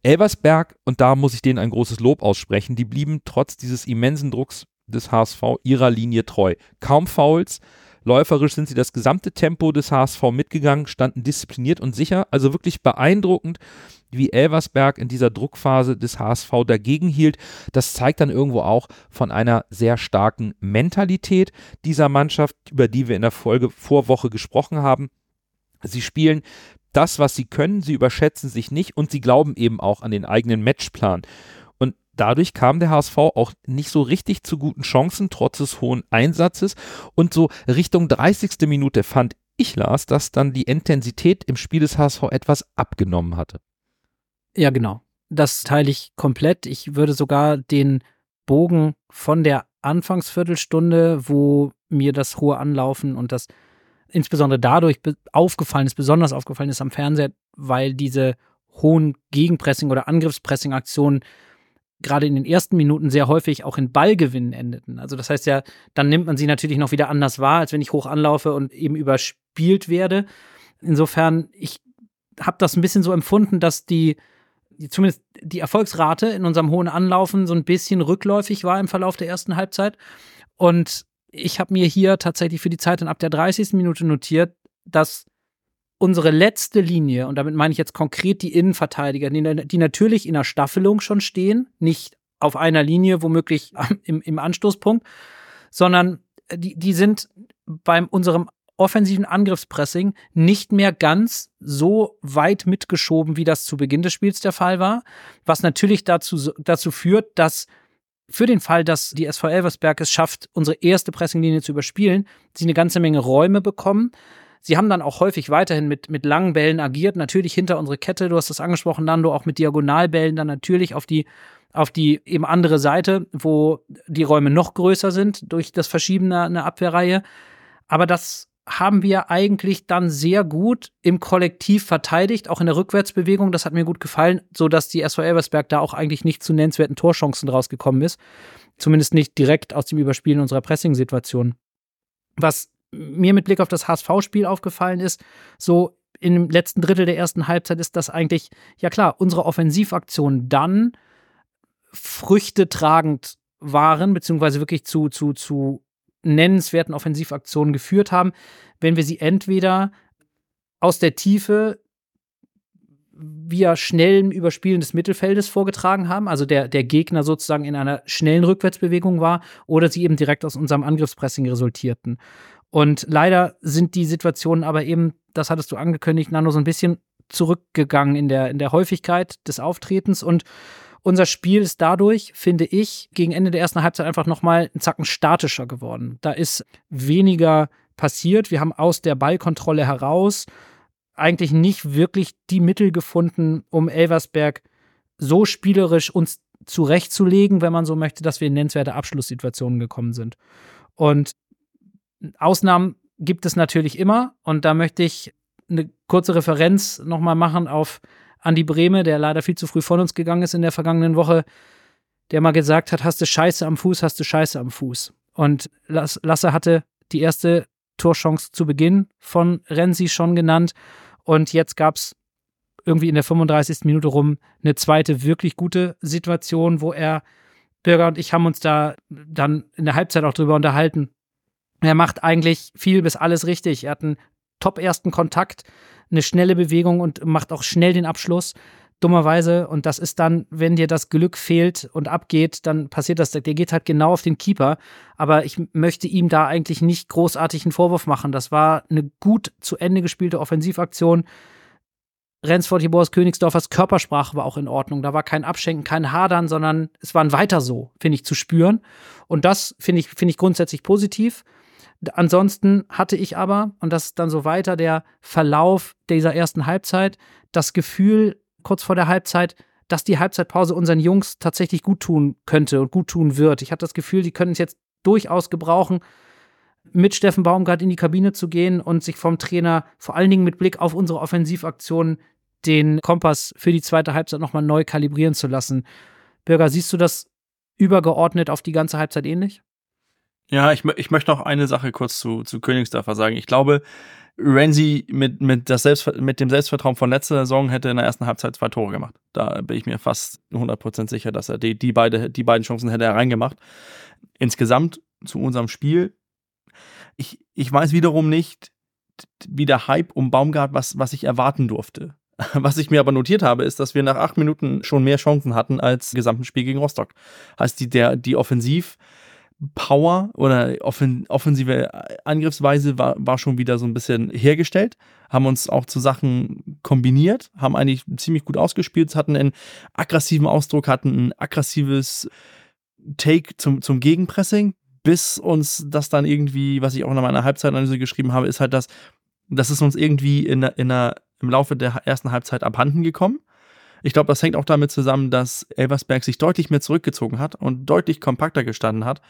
Elversberg, und da muss ich denen ein großes Lob aussprechen, die blieben trotz dieses immensen Drucks des HSV ihrer Linie treu. Kaum Fouls, läuferisch sind sie das gesamte Tempo des HSV mitgegangen, standen diszipliniert und sicher. Also wirklich beeindruckend, wie Elversberg in dieser Druckphase des HSV dagegen hielt. Das zeigt dann irgendwo auch von einer sehr starken Mentalität dieser Mannschaft, über die wir in der Folge vor Woche gesprochen haben. Sie spielen das, was sie können, sie überschätzen sich nicht und sie glauben eben auch an den eigenen Matchplan. Und dadurch kam der HSV auch nicht so richtig zu guten Chancen, trotz des hohen Einsatzes. Und so Richtung 30. Minute fand ich, Lars, dass dann die Intensität im Spiel des HSV etwas abgenommen hatte. Ja, genau. Das teile ich komplett. Ich würde sogar den Bogen von der Anfangsviertelstunde, wo mir das hohe Anlaufen und das insbesondere dadurch aufgefallen ist, besonders aufgefallen ist am Fernseher, weil diese hohen Gegenpressing- oder Angriffspressing-Aktionen gerade in den ersten Minuten sehr häufig auch in Ballgewinnen endeten. Also das heißt ja, dann nimmt man sie natürlich noch wieder anders wahr, als wenn ich hoch anlaufe und eben überspielt werde. Insofern, ich habe das ein bisschen so empfunden, dass die, zumindest die Erfolgsrate in unserem hohen Anlaufen so ein bisschen rückläufig war im Verlauf der ersten Halbzeit. Und ich habe mir hier tatsächlich für die Zeit dann ab der 30. Minute notiert, dass unsere letzte Linie, und damit meine ich jetzt konkret die Innenverteidiger, die, die natürlich in der Staffelung schon stehen, nicht auf einer Linie, womöglich im, im Anstoßpunkt, sondern die, die sind bei unserem offensiven Angriffspressing nicht mehr ganz so weit mitgeschoben, wie das zu Beginn des Spiels der Fall war, was natürlich dazu, dazu führt, dass für den Fall, dass die SV Elversberg es schafft, unsere erste Pressinglinie zu überspielen, sie eine ganze Menge Räume bekommen. Sie haben dann auch häufig weiterhin mit, mit langen Bällen agiert, natürlich hinter unsere Kette, du hast das angesprochen, Nando, auch mit Diagonalbällen dann natürlich auf die, auf die eben andere Seite, wo die Räume noch größer sind durch das Verschieben einer Abwehrreihe. Aber das haben wir eigentlich dann sehr gut im Kollektiv verteidigt, auch in der Rückwärtsbewegung. Das hat mir gut gefallen, so dass die SV Elversberg da auch eigentlich nicht zu nennenswerten Torchancen rausgekommen ist. Zumindest nicht direkt aus dem Überspielen unserer Pressing-Situation. Was mir mit Blick auf das HSV-Spiel aufgefallen ist, so im letzten Drittel der ersten Halbzeit ist das eigentlich, ja klar, unsere Offensivaktionen dann Früchte tragend waren, beziehungsweise wirklich zu, zu, zu nennenswerten Offensivaktionen geführt haben, wenn wir sie entweder aus der Tiefe via schnellem Überspielen des Mittelfeldes vorgetragen haben, also der, der Gegner sozusagen in einer schnellen Rückwärtsbewegung war, oder sie eben direkt aus unserem Angriffspressing resultierten. Und leider sind die Situationen aber eben, das hattest du angekündigt, Nando, so ein bisschen zurückgegangen in der, in der Häufigkeit des Auftretens und unser Spiel ist dadurch, finde ich, gegen Ende der ersten Halbzeit einfach nochmal einen Zacken statischer geworden. Da ist weniger passiert. Wir haben aus der Ballkontrolle heraus eigentlich nicht wirklich die Mittel gefunden, um Elversberg so spielerisch uns zurechtzulegen, wenn man so möchte, dass wir in nennenswerte Abschlusssituationen gekommen sind. Und Ausnahmen gibt es natürlich immer. Und da möchte ich eine kurze Referenz nochmal machen auf Andi Brehme, der leider viel zu früh von uns gegangen ist in der vergangenen Woche, der mal gesagt hat, hast du Scheiße am Fuß, hast du Scheiße am Fuß. Und Lasse hatte die erste Torchance zu Beginn von Renzi schon genannt. Und jetzt gab es irgendwie in der 35. Minute rum eine zweite wirklich gute Situation, wo er, Bürger und ich haben uns da dann in der Halbzeit auch drüber unterhalten. Er macht eigentlich viel bis alles richtig. Er hat einen top ersten Kontakt, eine schnelle Bewegung und macht auch schnell den Abschluss. dummerweise. Und das ist dann, wenn dir das Glück fehlt und abgeht, dann passiert das. Der geht halt genau auf den Keeper. Aber ich möchte ihm da eigentlich nicht großartig einen Vorwurf machen. Das war eine gut zu Ende gespielte Offensivaktion. Rensford Jeboas Königsdorfers Körpersprache war auch in Ordnung. Da war kein Abschenken, kein Hadern, sondern es war ein weiter so, finde ich, zu spüren. Und das finde ich, finde ich grundsätzlich positiv. Ansonsten hatte ich aber, und das ist dann so weiter, der Verlauf dieser ersten Halbzeit, das Gefühl, kurz vor der Halbzeit, dass die Halbzeitpause unseren Jungs tatsächlich gut tun könnte und gut tun wird. Ich hatte das Gefühl, die können es jetzt durchaus gebrauchen, mit Steffen Baumgart in die Kabine zu gehen und sich vom Trainer vor allen Dingen mit Blick auf unsere Offensivaktionen den Kompass für die zweite Halbzeit nochmal neu kalibrieren zu lassen. Bürger, siehst du das übergeordnet auf die ganze Halbzeit ähnlich? Ja, ich, ich möchte noch eine Sache kurz zu, zu Königsdörfer sagen. Ich glaube, Renzi mit, mit, das Selbst, mit dem Selbstvertrauen von letzter Saison hätte in der ersten Halbzeit zwei Tore gemacht. Da bin ich mir fast 100% sicher, dass er die, die, beide, die beiden Chancen hätte er reingemacht. Insgesamt zu unserem Spiel, ich, ich weiß wiederum nicht, wie der Hype um Baumgart, was, was ich erwarten durfte. (laughs) Was ich mir aber notiert habe, ist, dass wir nach acht Minuten schon mehr Chancen hatten als im gesamten Spiel gegen Rostock. Heißt, die, der, die Offensiv, Power oder offensive Angriffsweise war, war schon wieder so ein bisschen hergestellt, haben uns auch zu Sachen kombiniert, haben eigentlich ziemlich gut ausgespielt, hatten einen aggressiven Ausdruck, hatten ein aggressives Take zum, zum Gegenpressing, bis uns das dann irgendwie, was ich auch in meiner Halbzeitanalyse geschrieben habe, ist halt, dass das ist uns irgendwie in, in einer, im Laufe der ersten Halbzeit abhanden gekommen. Ich glaube, das hängt auch damit zusammen, dass Elversberg sich deutlich mehr zurückgezogen hat und deutlich kompakter gestanden hat.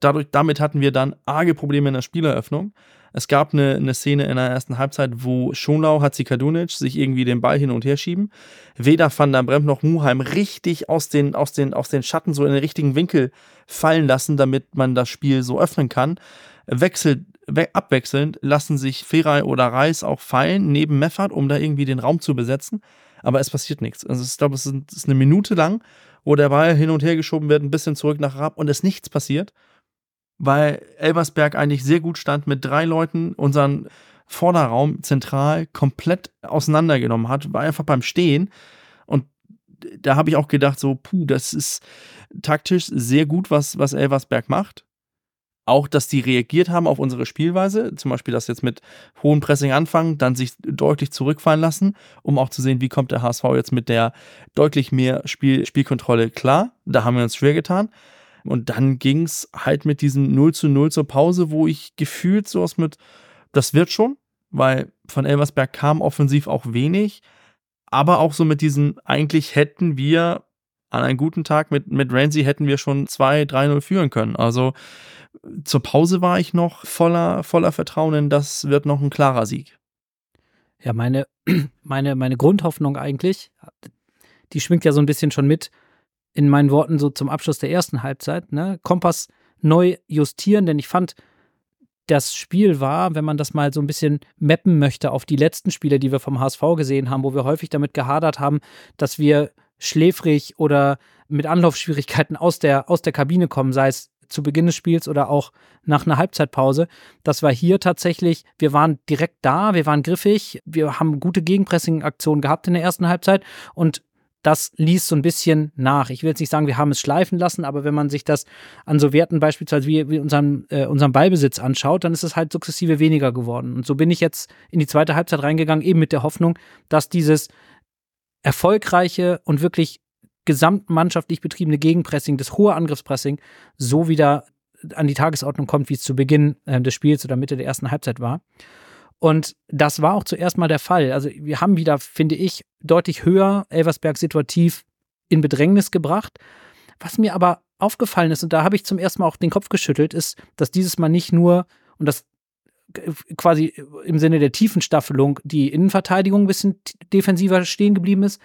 Dadurch, damit hatten wir dann arge Probleme in der Spieleröffnung. Es gab eine, eine Szene in der ersten Halbzeit, wo Schonlau, Hatzikadunic sich irgendwie den Ball hin und her schieben. Weder Van der Bremt noch Muheim richtig aus den, aus, den, aus den Schatten so in den richtigen Winkel fallen lassen, damit man das Spiel so öffnen kann. Wechselt, abwechselnd lassen sich Feray oder Reis auch fallen neben Meffert, um da irgendwie den Raum zu besetzen aber es passiert nichts. Also ich glaube, es ist eine Minute lang, wo der Ball hin und her geschoben wird, ein bisschen zurück nach Raab und es nichts passiert, weil Elversberg eigentlich sehr gut stand mit drei Leuten, unseren Vorderraum zentral komplett auseinandergenommen hat, war einfach beim Stehen und da habe ich auch gedacht, so, puh, das ist taktisch sehr gut, was, was Elversberg macht auch, dass die reagiert haben auf unsere Spielweise, zum Beispiel das jetzt mit hohem Pressing anfangen, dann sich deutlich zurückfallen lassen, um auch zu sehen, wie kommt der HSV jetzt mit der deutlich mehr Spiel, Spielkontrolle klar. Da haben wir uns schwer getan. Und dann ging es halt mit diesem 0 zu 0 zur Pause, wo ich gefühlt sowas mit, das wird schon, weil von Elversberg kam offensiv auch wenig, aber auch so mit diesem, eigentlich hätten wir an einem guten Tag mit, mit Ramsey hätten wir schon 2-3-0 führen können. Also zur Pause war ich noch voller, voller Vertrauen in, das wird noch ein klarer Sieg. Ja, meine, (clears throat) meine, meine Grundhoffnung eigentlich, die schwingt ja so ein bisschen schon mit in meinen Worten so zum Abschluss der ersten Halbzeit. Ne? Kompass neu justieren, denn ich fand, das Spiel war, wenn man das mal so ein bisschen mappen möchte auf die letzten Spiele, die wir vom HSV gesehen haben, wo wir häufig damit gehadert haben, dass wir schläfrig oder mit Anlaufschwierigkeiten aus der, aus der Kabine kommen, sei es zu Beginn des Spiels oder auch nach einer Halbzeitpause. Das war hier tatsächlich, wir waren direkt da, wir waren griffig, wir haben gute Gegenpressing-Aktionen gehabt in der ersten Halbzeit und das ließ so ein bisschen nach. Ich will jetzt nicht sagen, wir haben es schleifen lassen, aber wenn man sich das an so Werten beispielsweise wie, wie unseren, äh, unseren Ballbesitz anschaut, dann ist es halt sukzessive weniger geworden. Und so bin ich jetzt in die zweite Halbzeit reingegangen, eben mit der Hoffnung, dass dieses erfolgreiche und wirklich gesamtmannschaftlich betriebene Gegenpressing, das hohe Angriffspressing, so wieder an die Tagesordnung kommt, wie es zu Beginn äh, des Spiels oder Mitte der ersten Halbzeit war. Und das war auch zuerst mal der Fall. Also wir haben wieder, finde ich, deutlich höher Elversberg situativ in Bedrängnis gebracht. Was mir aber aufgefallen ist, und da habe ich zum ersten Mal auch den Kopf geschüttelt, ist, dass dieses Mal nicht nur, und das quasi im Sinne der tiefen Staffelung, die Innenverteidigung ein bisschen defensiver stehen geblieben ist,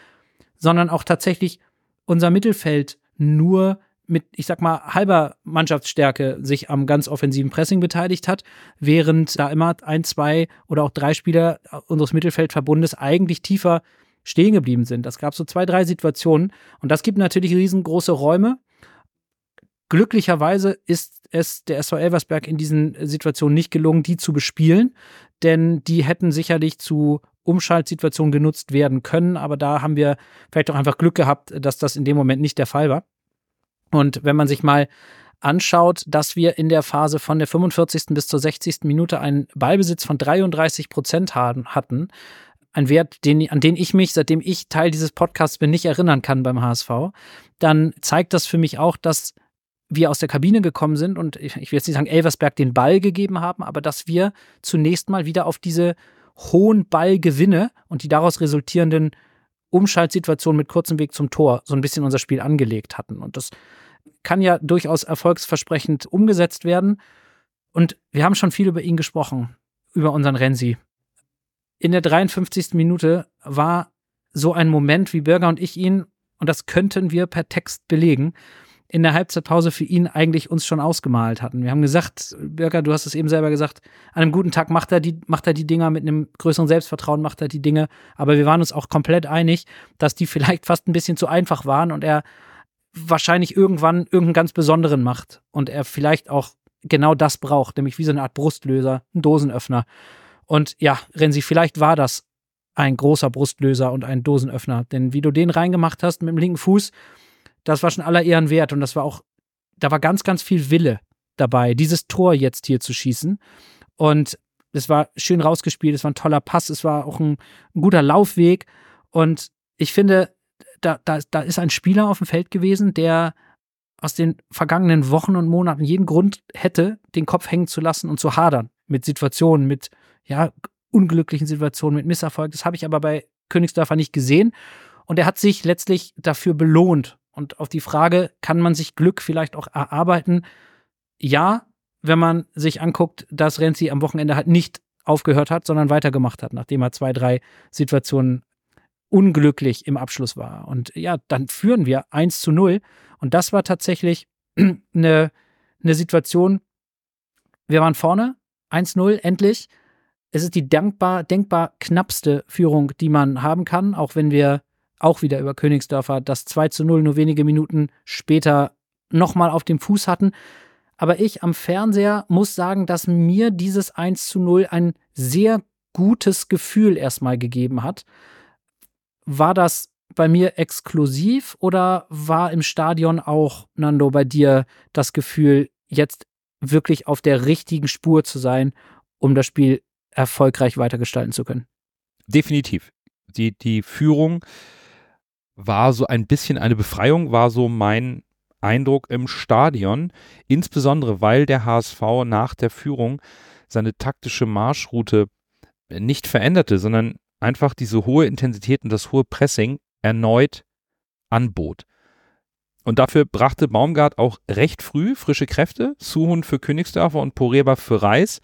sondern auch tatsächlich unser Mittelfeld nur mit, ich sag mal, halber Mannschaftsstärke sich am ganz offensiven Pressing beteiligt hat, während da immer ein, zwei oder auch drei Spieler unseres Mittelfeldverbundes eigentlich tiefer stehen geblieben sind. Das gab so zwei, drei Situationen und das gibt natürlich riesengroße Räume. Glücklicherweise ist es der SV Elversberg in diesen Situationen nicht gelungen, die zu bespielen, denn die hätten sicherlich zu Umschaltsituation genutzt werden können, aber da haben wir vielleicht auch einfach Glück gehabt, dass das in dem Moment nicht der Fall war. Und wenn man sich mal anschaut, dass wir in der Phase von der 45. bis zur 60. Minute einen Ballbesitz von 33 Prozent hatten, ein Wert, den, an den ich mich, seitdem ich Teil dieses Podcasts bin, nicht erinnern kann beim HSV, dann zeigt das für mich auch, dass wir aus der Kabine gekommen sind und ich, ich will jetzt nicht sagen, Elversberg den Ball gegeben haben, aber dass wir zunächst mal wieder auf diese hohen Ballgewinne und die daraus resultierenden Umschaltsituationen mit kurzem Weg zum Tor so ein bisschen unser Spiel angelegt hatten. Und das kann ja durchaus erfolgsversprechend umgesetzt werden. Und wir haben schon viel über ihn gesprochen, über unseren Renzi. In der 53. Minute war so ein Moment, wie Bürger und ich ihn, und das könnten wir per Text belegen, in der Halbzeitpause für ihn eigentlich uns schon ausgemalt hatten. Wir haben gesagt, Bürger, du hast es eben selber gesagt, an einem guten Tag macht er die, macht er die Dinger mit einem größeren Selbstvertrauen, macht er die Dinge. Aber wir waren uns auch komplett einig, dass die vielleicht (laughs) fast ein bisschen zu einfach waren und er wahrscheinlich irgendwann irgendeinen ganz besonderen macht und er vielleicht auch genau das braucht, nämlich wie so eine Art Brustlöser, ein Dosenöffner. Und ja, Renzi, vielleicht war das ein großer Brustlöser und ein Dosenöffner, denn wie du den reingemacht hast mit dem linken Fuß, das war schon aller Ehren wert und das war auch, da war ganz, ganz viel Wille dabei, dieses Tor jetzt hier zu schießen. Und es war schön rausgespielt, es war ein toller Pass, es war auch ein, ein guter Laufweg. Und ich finde, da, da, da ist ein Spieler auf dem Feld gewesen, der aus den vergangenen Wochen und Monaten jeden Grund hätte, den Kopf hängen zu lassen und zu hadern mit Situationen, mit ja, unglücklichen Situationen, mit Misserfolg. Das habe ich aber bei Königsdörfer nicht gesehen. Und er hat sich letztlich dafür belohnt. Und auf die Frage, kann man sich Glück vielleicht auch erarbeiten? Ja, wenn man sich anguckt, dass Renzi am Wochenende halt nicht aufgehört hat, sondern weitergemacht hat, nachdem er zwei, drei Situationen unglücklich im Abschluss war. Und ja, dann führen wir 1 zu 0. Und das war tatsächlich (clears throat) eine, eine Situation, wir waren vorne, 1-0, endlich. Es ist die dankbar, denkbar knappste Führung, die man haben kann, auch wenn wir auch wieder über Königsdörfer, das 2 zu 0 nur wenige Minuten später nochmal auf dem Fuß hatten. Aber ich am Fernseher muss sagen, dass mir dieses 1 zu 0 ein sehr gutes Gefühl erstmal gegeben hat. War das bei mir exklusiv oder war im Stadion auch, Nando, bei dir das Gefühl, jetzt wirklich auf der richtigen Spur zu sein, um das Spiel erfolgreich weitergestalten zu können? Definitiv. Die, die Führung war so ein bisschen eine Befreiung, war so mein Eindruck im Stadion, insbesondere weil der HSV nach der Führung seine taktische Marschroute nicht veränderte, sondern einfach diese hohe Intensität und das hohe Pressing erneut anbot. Und dafür brachte Baumgart auch recht früh frische Kräfte, Suhun für Königsdörfer und Poreba für Reis.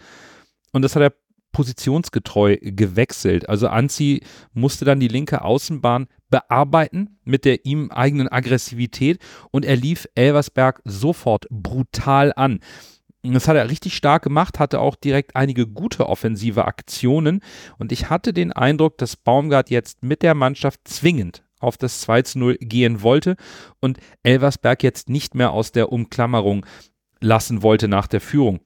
Und das hat er positionsgetreu gewechselt. Also Anzi musste dann die linke Außenbahn bearbeiten mit der ihm eigenen Aggressivität und er lief Elversberg sofort brutal an. Das hat er richtig stark gemacht, hatte auch direkt einige gute offensive Aktionen und ich hatte den Eindruck, dass Baumgart jetzt mit der Mannschaft zwingend auf das 2 zu 0 gehen wollte und Elversberg jetzt nicht mehr aus der Umklammerung lassen wollte nach der Führung.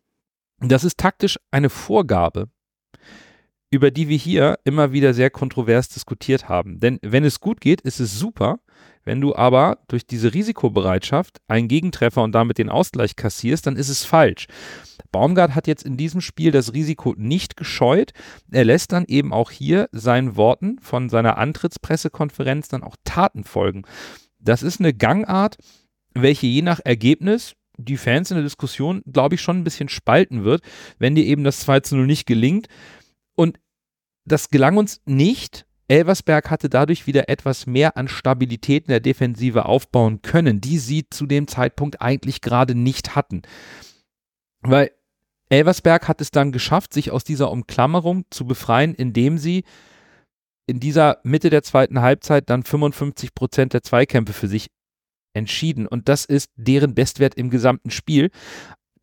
Das ist taktisch eine Vorgabe, über die wir hier immer wieder sehr kontrovers diskutiert haben. Denn wenn es gut geht, ist es super. Wenn du aber durch diese Risikobereitschaft einen Gegentreffer und damit den Ausgleich kassierst, dann ist es falsch. Baumgart hat jetzt in diesem Spiel das Risiko nicht gescheut. Er lässt dann eben auch hier seinen Worten von seiner Antrittspressekonferenz dann auch Taten folgen. Das ist eine Gangart, welche je nach Ergebnis die Fans in der Diskussion, glaube ich, schon ein bisschen spalten wird, wenn dir eben das 2 zu 0 nicht gelingt. Das gelang uns nicht. Elversberg hatte dadurch wieder etwas mehr an Stabilität in der Defensive aufbauen können, die sie zu dem Zeitpunkt eigentlich gerade nicht hatten. Weil Elversberg hat es dann geschafft, sich aus dieser Umklammerung zu befreien, indem sie in dieser Mitte der zweiten Halbzeit dann 55 Prozent der Zweikämpfe für sich entschieden. Und das ist deren Bestwert im gesamten Spiel.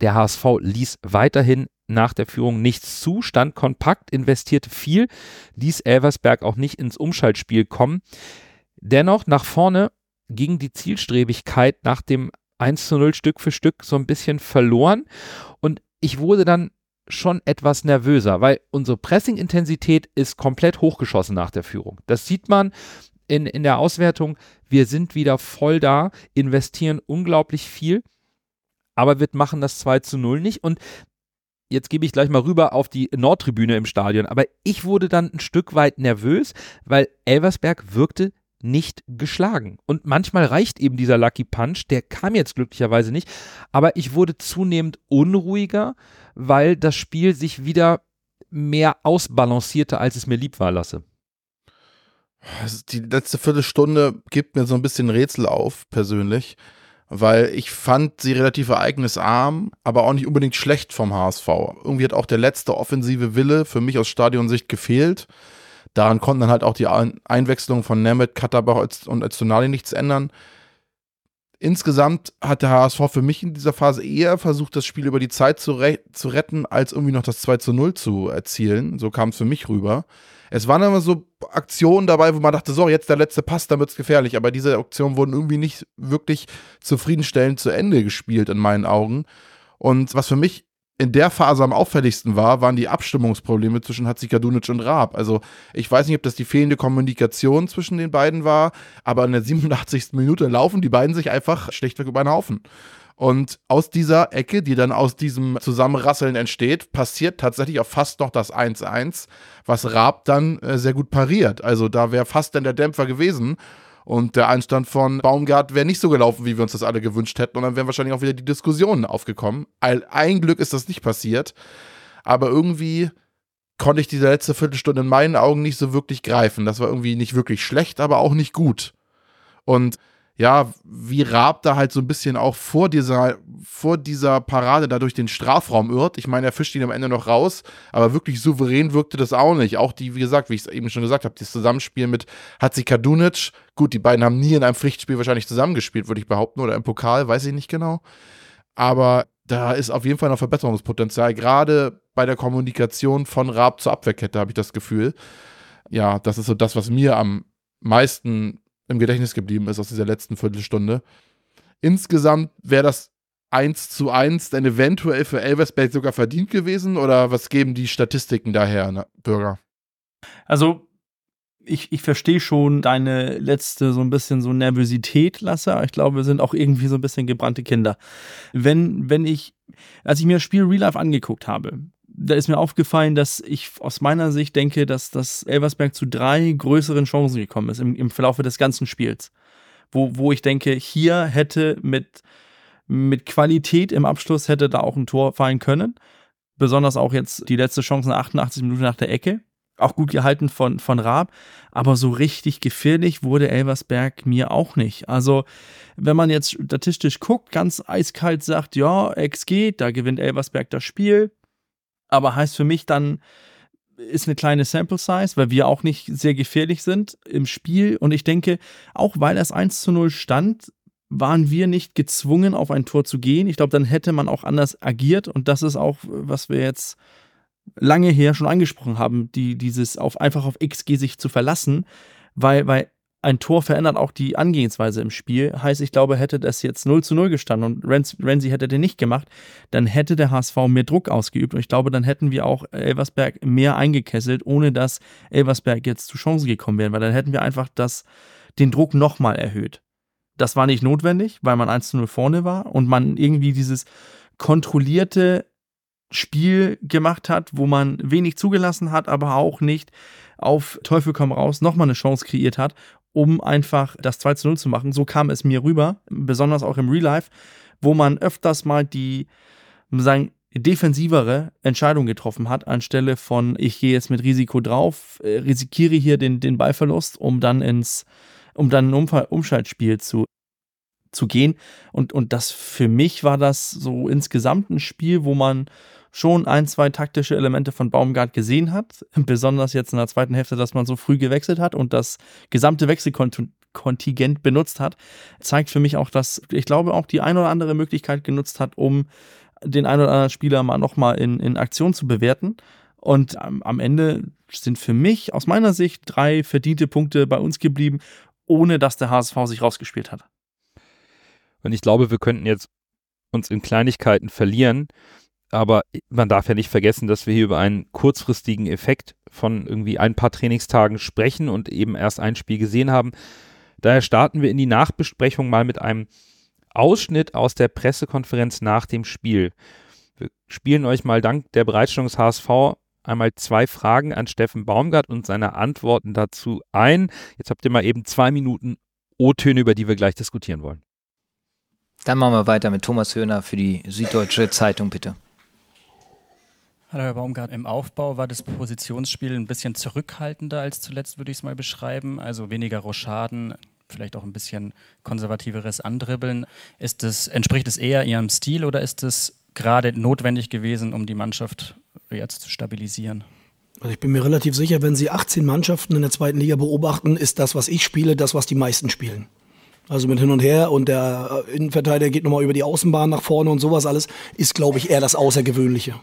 Der HSV ließ weiterhin nach der Führung nichts zu, stand kompakt, investierte viel, ließ Elversberg auch nicht ins Umschaltspiel kommen. Dennoch nach vorne ging die Zielstrebigkeit nach dem 1 zu 0 Stück für Stück so ein bisschen verloren und ich wurde dann schon etwas nervöser, weil unsere Pressing-Intensität ist komplett hochgeschossen nach der Führung. Das sieht man in, in der Auswertung. Wir sind wieder voll da, investieren unglaublich viel, aber wir machen das 2 zu 0 nicht. Und jetzt gebe ich gleich mal rüber auf die Nordtribüne im Stadion. Aber ich wurde dann ein Stück weit nervös, weil Elversberg wirkte nicht geschlagen. Und manchmal reicht eben dieser Lucky Punch, der kam jetzt glücklicherweise nicht, aber ich wurde zunehmend unruhiger, weil das Spiel sich wieder mehr ausbalancierte, als es mir lieb war, lasse. Die letzte Viertelstunde gibt mir so ein bisschen Rätsel auf, persönlich, weil ich fand sie relativ ereignisarm, aber auch nicht unbedingt schlecht vom HSV. Irgendwie hat auch der letzte offensive Wille für mich aus Stadionsicht gefehlt. Daran konnten dann halt auch die Einwechslungen von Nemeth, Katterbach und Öztunali nichts ändern. Insgesamt hat der HSV für mich in dieser Phase eher versucht, das Spiel über die Zeit zu, zu retten, als irgendwie noch das 2 zu 0 zu erzielen. So kam es für mich rüber. Es waren immer so Aktionen dabei, wo man dachte, so, jetzt der letzte Pass, dann wird es gefährlich. Aber diese Aktionen wurden irgendwie nicht wirklich zufriedenstellend zu Ende gespielt, in meinen Augen. Und was für mich in der Phase am auffälligsten war, waren die Abstimmungsprobleme zwischen Hatzikadunic und Raab. Also ich weiß nicht, ob das die fehlende Kommunikation zwischen den beiden war, aber in der 87. Minute laufen die beiden sich einfach schlichtweg über den Haufen. Und aus dieser Ecke, die dann aus diesem Zusammenrasseln entsteht, passiert tatsächlich auch fast noch das 1-1, was Raab dann äh, sehr gut pariert. Also da wäre fast dann der Dämpfer gewesen. Und der Einstand von Baumgart wäre nicht so gelaufen, wie wir uns das alle gewünscht hätten. Und dann wären wahrscheinlich auch wieder die Diskussionen aufgekommen. Ein Glück ist das nicht passiert. Aber irgendwie konnte ich diese letzte Viertelstunde in meinen Augen nicht so wirklich greifen. Das war irgendwie nicht wirklich schlecht, aber auch nicht gut. Und ja, wie Raab da halt so ein bisschen auch vor dieser, vor dieser Parade da durch den Strafraum irrt. Ich meine, er fischt ihn am Ende noch raus, aber wirklich souverän wirkte das auch nicht. Auch die, wie gesagt, wie ich es eben schon gesagt habe, das Zusammenspiel mit Hatzi Kadunic. Gut, die beiden haben nie in einem Pflichtspiel wahrscheinlich zusammengespielt, würde ich behaupten, oder im Pokal, weiß ich nicht genau. Aber da ist auf jeden Fall noch Verbesserungspotenzial, gerade bei der Kommunikation von Raab zur Abwehrkette, habe ich das Gefühl. Ja, das ist so das, was mir am meisten im Gedächtnis geblieben ist aus dieser letzten Viertelstunde. Insgesamt wäre das 1 zu 1 dann eventuell für Elversberg sogar verdient gewesen oder was geben die Statistiken daher, ne, Bürger? Also, ich, ich verstehe schon deine letzte so ein bisschen so Nervosität, Lasse, ich glaube, wir sind auch irgendwie so ein bisschen gebrannte Kinder. Wenn, wenn ich, als ich mir das Spiel Real Life angeguckt habe, da ist mir aufgefallen, dass ich aus meiner Sicht denke, dass das Elversberg zu drei größeren Chancen gekommen ist im, im Verlaufe des ganzen Spiels. Wo, wo ich denke, hier hätte mit, mit Qualität im Abschluss hätte da auch ein Tor fallen können. Besonders auch jetzt die letzte Chance nach 88 Minuten nach der Ecke. Auch gut gehalten von, von Raab. Aber so richtig gefährlich wurde Elversberg mir auch nicht. Also, wenn man jetzt statistisch guckt, ganz eiskalt sagt, ja, XG, da gewinnt Elversberg das Spiel aber heißt für mich dann, ist eine kleine Sample Size, weil wir auch nicht sehr gefährlich sind im Spiel. Und ich denke, auch weil es 1 zu 0 stand, waren wir nicht gezwungen, auf ein Tor zu gehen. Ich glaube, dann hätte man auch anders agiert. Und das ist auch, was wir jetzt lange her schon angesprochen haben, die, dieses auf einfach auf XG sich zu verlassen, weil, weil ein Tor verändert auch die Angehensweise im Spiel. Heißt, ich glaube, hätte das jetzt 0 zu 0 gestanden und Renzi hätte den nicht gemacht, dann hätte der HSV mehr Druck ausgeübt. Und ich glaube, dann hätten wir auch Elversberg mehr eingekesselt, ohne dass Elversberg jetzt zu Chancen gekommen wäre. Weil dann hätten wir einfach das, den Druck nochmal erhöht. Das war nicht notwendig, weil man 1 zu 0 vorne war und man irgendwie dieses kontrollierte Spiel gemacht hat, wo man wenig zugelassen hat, aber auch nicht auf Teufel komm raus nochmal eine Chance kreiert hat um einfach das 2 zu 0 zu machen. So kam es mir rüber, besonders auch im Real Life, wo man öfters mal die, sagen, defensivere Entscheidung getroffen hat, anstelle von ich gehe jetzt mit Risiko drauf, äh, risikiere hier den, den Ballverlust, um dann ins, um dann ein Umschaltspiel zu, zu gehen. Und, und das für mich war das so insgesamt ein Spiel, wo man schon ein, zwei taktische Elemente von Baumgart gesehen hat. Besonders jetzt in der zweiten Hälfte, dass man so früh gewechselt hat und das gesamte Wechselkontingent benutzt hat, zeigt für mich auch, dass ich glaube auch die eine oder andere Möglichkeit genutzt hat, um den einen oder anderen Spieler mal nochmal in, in Aktion zu bewerten. Und am Ende sind für mich aus meiner Sicht drei verdiente Punkte bei uns geblieben, ohne dass der HSV sich rausgespielt hat. Und ich glaube, wir könnten jetzt uns in Kleinigkeiten verlieren, aber man darf ja nicht vergessen, dass wir hier über einen kurzfristigen Effekt von irgendwie ein paar Trainingstagen sprechen und eben erst ein Spiel gesehen haben. Daher starten wir in die Nachbesprechung mal mit einem Ausschnitt aus der Pressekonferenz nach dem Spiel. Wir spielen euch mal dank der Bereitstellung des HSV einmal zwei Fragen an Steffen Baumgart und seine Antworten dazu ein. Jetzt habt ihr mal eben zwei Minuten O-Töne, über die wir gleich diskutieren wollen. Dann machen wir weiter mit Thomas Höhner für die Süddeutsche Zeitung, bitte. Hallo Herr Baumgart, im Aufbau war das Positionsspiel ein bisschen zurückhaltender als zuletzt, würde ich es mal beschreiben. Also weniger Rochaden, vielleicht auch ein bisschen konservativeres Andribbeln. Ist das, entspricht es eher Ihrem Stil oder ist es gerade notwendig gewesen, um die Mannschaft jetzt zu stabilisieren? Also ich bin mir relativ sicher, wenn Sie 18 Mannschaften in der zweiten Liga beobachten, ist das, was ich spiele, das, was die meisten spielen. Also mit hin und her und der Innenverteidiger geht nochmal über die Außenbahn nach vorne und sowas alles, ist, glaube ich, eher das Außergewöhnliche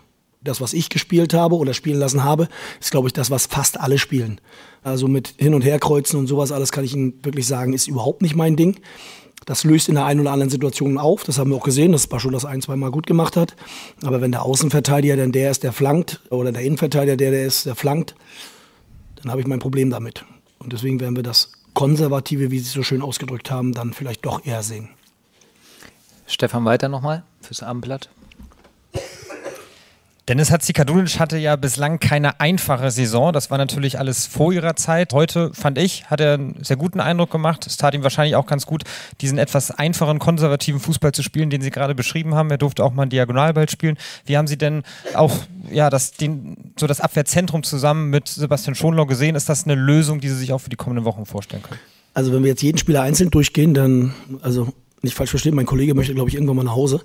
das, was ich gespielt habe oder spielen lassen habe, ist, glaube ich, das, was fast alle spielen. Also mit Hin- und Herkreuzen und sowas alles kann ich Ihnen wirklich sagen, ist überhaupt nicht mein Ding. Das löst in der einen oder anderen Situation auf. Das haben wir auch gesehen, dass Bascho das ein, zwei Mal gut gemacht hat. Aber wenn der Außenverteidiger denn der ist, der flankt, oder der Innenverteidiger der, der ist, der flankt, dann habe ich mein Problem damit. Und deswegen werden wir das Konservative, wie Sie es so schön ausgedrückt haben, dann vielleicht doch eher sehen. Stefan Weiter nochmal fürs Abendblatt. Dennis Hatzikadunic hatte ja bislang keine einfache Saison. Das war natürlich alles vor ihrer Zeit. Heute, fand ich, hat er einen sehr guten Eindruck gemacht. Es tat ihm wahrscheinlich auch ganz gut, diesen etwas einfachen, konservativen Fußball zu spielen, den Sie gerade beschrieben haben. Er durfte auch mal einen Diagonalball spielen. Wie haben Sie denn auch ja, das, den, so das Abwehrzentrum zusammen mit Sebastian Schonlau gesehen? Ist das eine Lösung, die Sie sich auch für die kommenden Wochen vorstellen können? Also wenn wir jetzt jeden Spieler einzeln durchgehen, dann, also nicht falsch verstehen, mein Kollege möchte, glaube ich, irgendwann mal nach Hause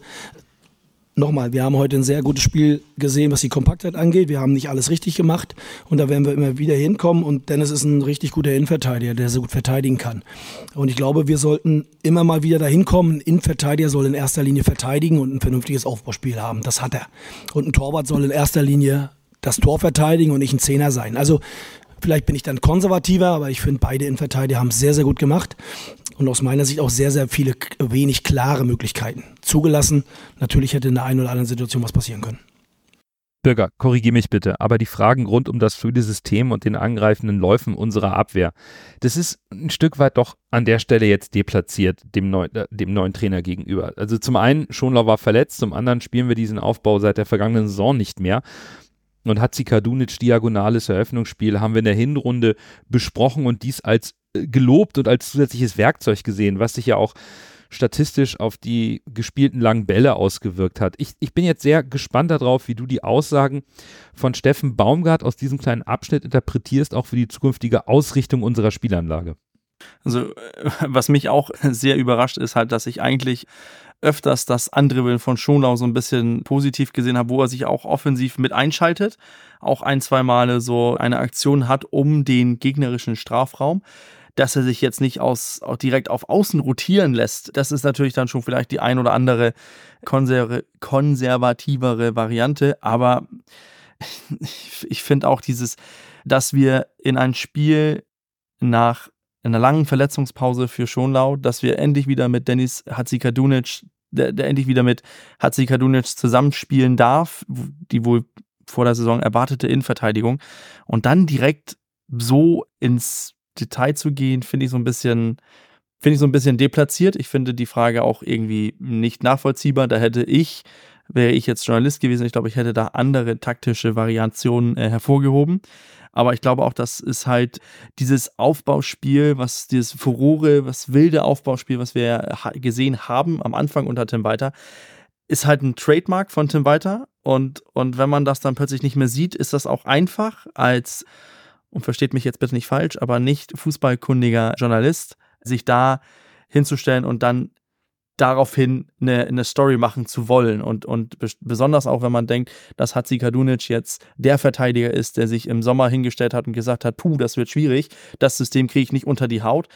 nochmal, wir haben heute ein sehr gutes Spiel gesehen, was die Kompaktheit angeht. Wir haben nicht alles richtig gemacht und da werden wir immer wieder hinkommen. Und Dennis ist ein richtig guter Innenverteidiger, der sehr gut verteidigen kann. Und ich glaube, wir sollten immer mal wieder dahin kommen. Ein Innenverteidiger soll in erster Linie verteidigen und ein vernünftiges Aufbauspiel haben. Das hat er. Und ein Torwart soll in erster Linie das Tor verteidigen und nicht ein Zehner sein. Also Vielleicht bin ich dann konservativer, aber ich finde, beide Innenverteidiger haben es sehr, sehr gut gemacht. Und aus meiner Sicht auch sehr, sehr viele wenig klare Möglichkeiten zugelassen. Natürlich hätte in der einen oder anderen Situation was passieren können. Bürger, korrigiere mich bitte, aber die Fragen rund um das fluide System und den angreifenden Läufen unserer Abwehr, das ist ein Stück weit doch an der Stelle jetzt deplatziert dem, neu, äh, dem neuen Trainer gegenüber. Also zum einen, Schonlau war verletzt, zum anderen spielen wir diesen Aufbau seit der vergangenen Saison nicht mehr. Und Hatzikadunic diagonales Eröffnungsspiel haben wir in der Hinrunde besprochen und dies als äh, gelobt und als zusätzliches Werkzeug gesehen, was sich ja auch statistisch auf die gespielten langen Bälle ausgewirkt hat. Ich, ich bin jetzt sehr gespannt darauf, wie du die Aussagen von Steffen Baumgart aus diesem kleinen Abschnitt interpretierst, auch für die zukünftige Ausrichtung unserer Spielanlage. Also, äh, was mich auch sehr überrascht ist halt, dass ich eigentlich öfters das Andribbeln von Schonlau so ein bisschen positiv gesehen habe, wo er sich auch offensiv mit einschaltet, auch ein, zwei Male so eine Aktion hat um den gegnerischen Strafraum. Dass er sich jetzt nicht aus, auch direkt auf Außen rotieren lässt, das ist natürlich dann schon vielleicht die ein oder andere konser konservativere Variante. Aber (laughs) ich, ich finde auch dieses, dass wir in ein Spiel nach einer langen Verletzungspause für Schonlau, dass wir endlich wieder mit Dennis Hatzikadunic, der, der endlich wieder mit Hatzikadunic zusammenspielen darf, die wohl vor der Saison erwartete Innenverteidigung. Und dann direkt so ins Detail zu gehen, finde ich so ein bisschen, finde ich so ein bisschen deplatziert. Ich finde die Frage auch irgendwie nicht nachvollziehbar. Da hätte ich, wäre ich jetzt Journalist gewesen, ich glaube, ich hätte da andere taktische Variationen äh, hervorgehoben. Aber ich glaube auch, das ist halt dieses Aufbauspiel, was dieses Furore, was wilde Aufbauspiel, was wir gesehen haben am Anfang unter Tim Walter, ist halt ein Trademark von Tim Walter. Und, und wenn man das dann plötzlich nicht mehr sieht, ist das auch einfach als, und versteht mich jetzt bitte nicht falsch, aber nicht fußballkundiger Journalist, sich da hinzustellen und dann daraufhin eine, eine Story machen zu wollen. Und, und besonders auch, wenn man denkt, dass Hatzi Kadunic jetzt der Verteidiger ist, der sich im Sommer hingestellt hat und gesagt hat, puh, das wird schwierig, das System kriege ich nicht unter die Haut.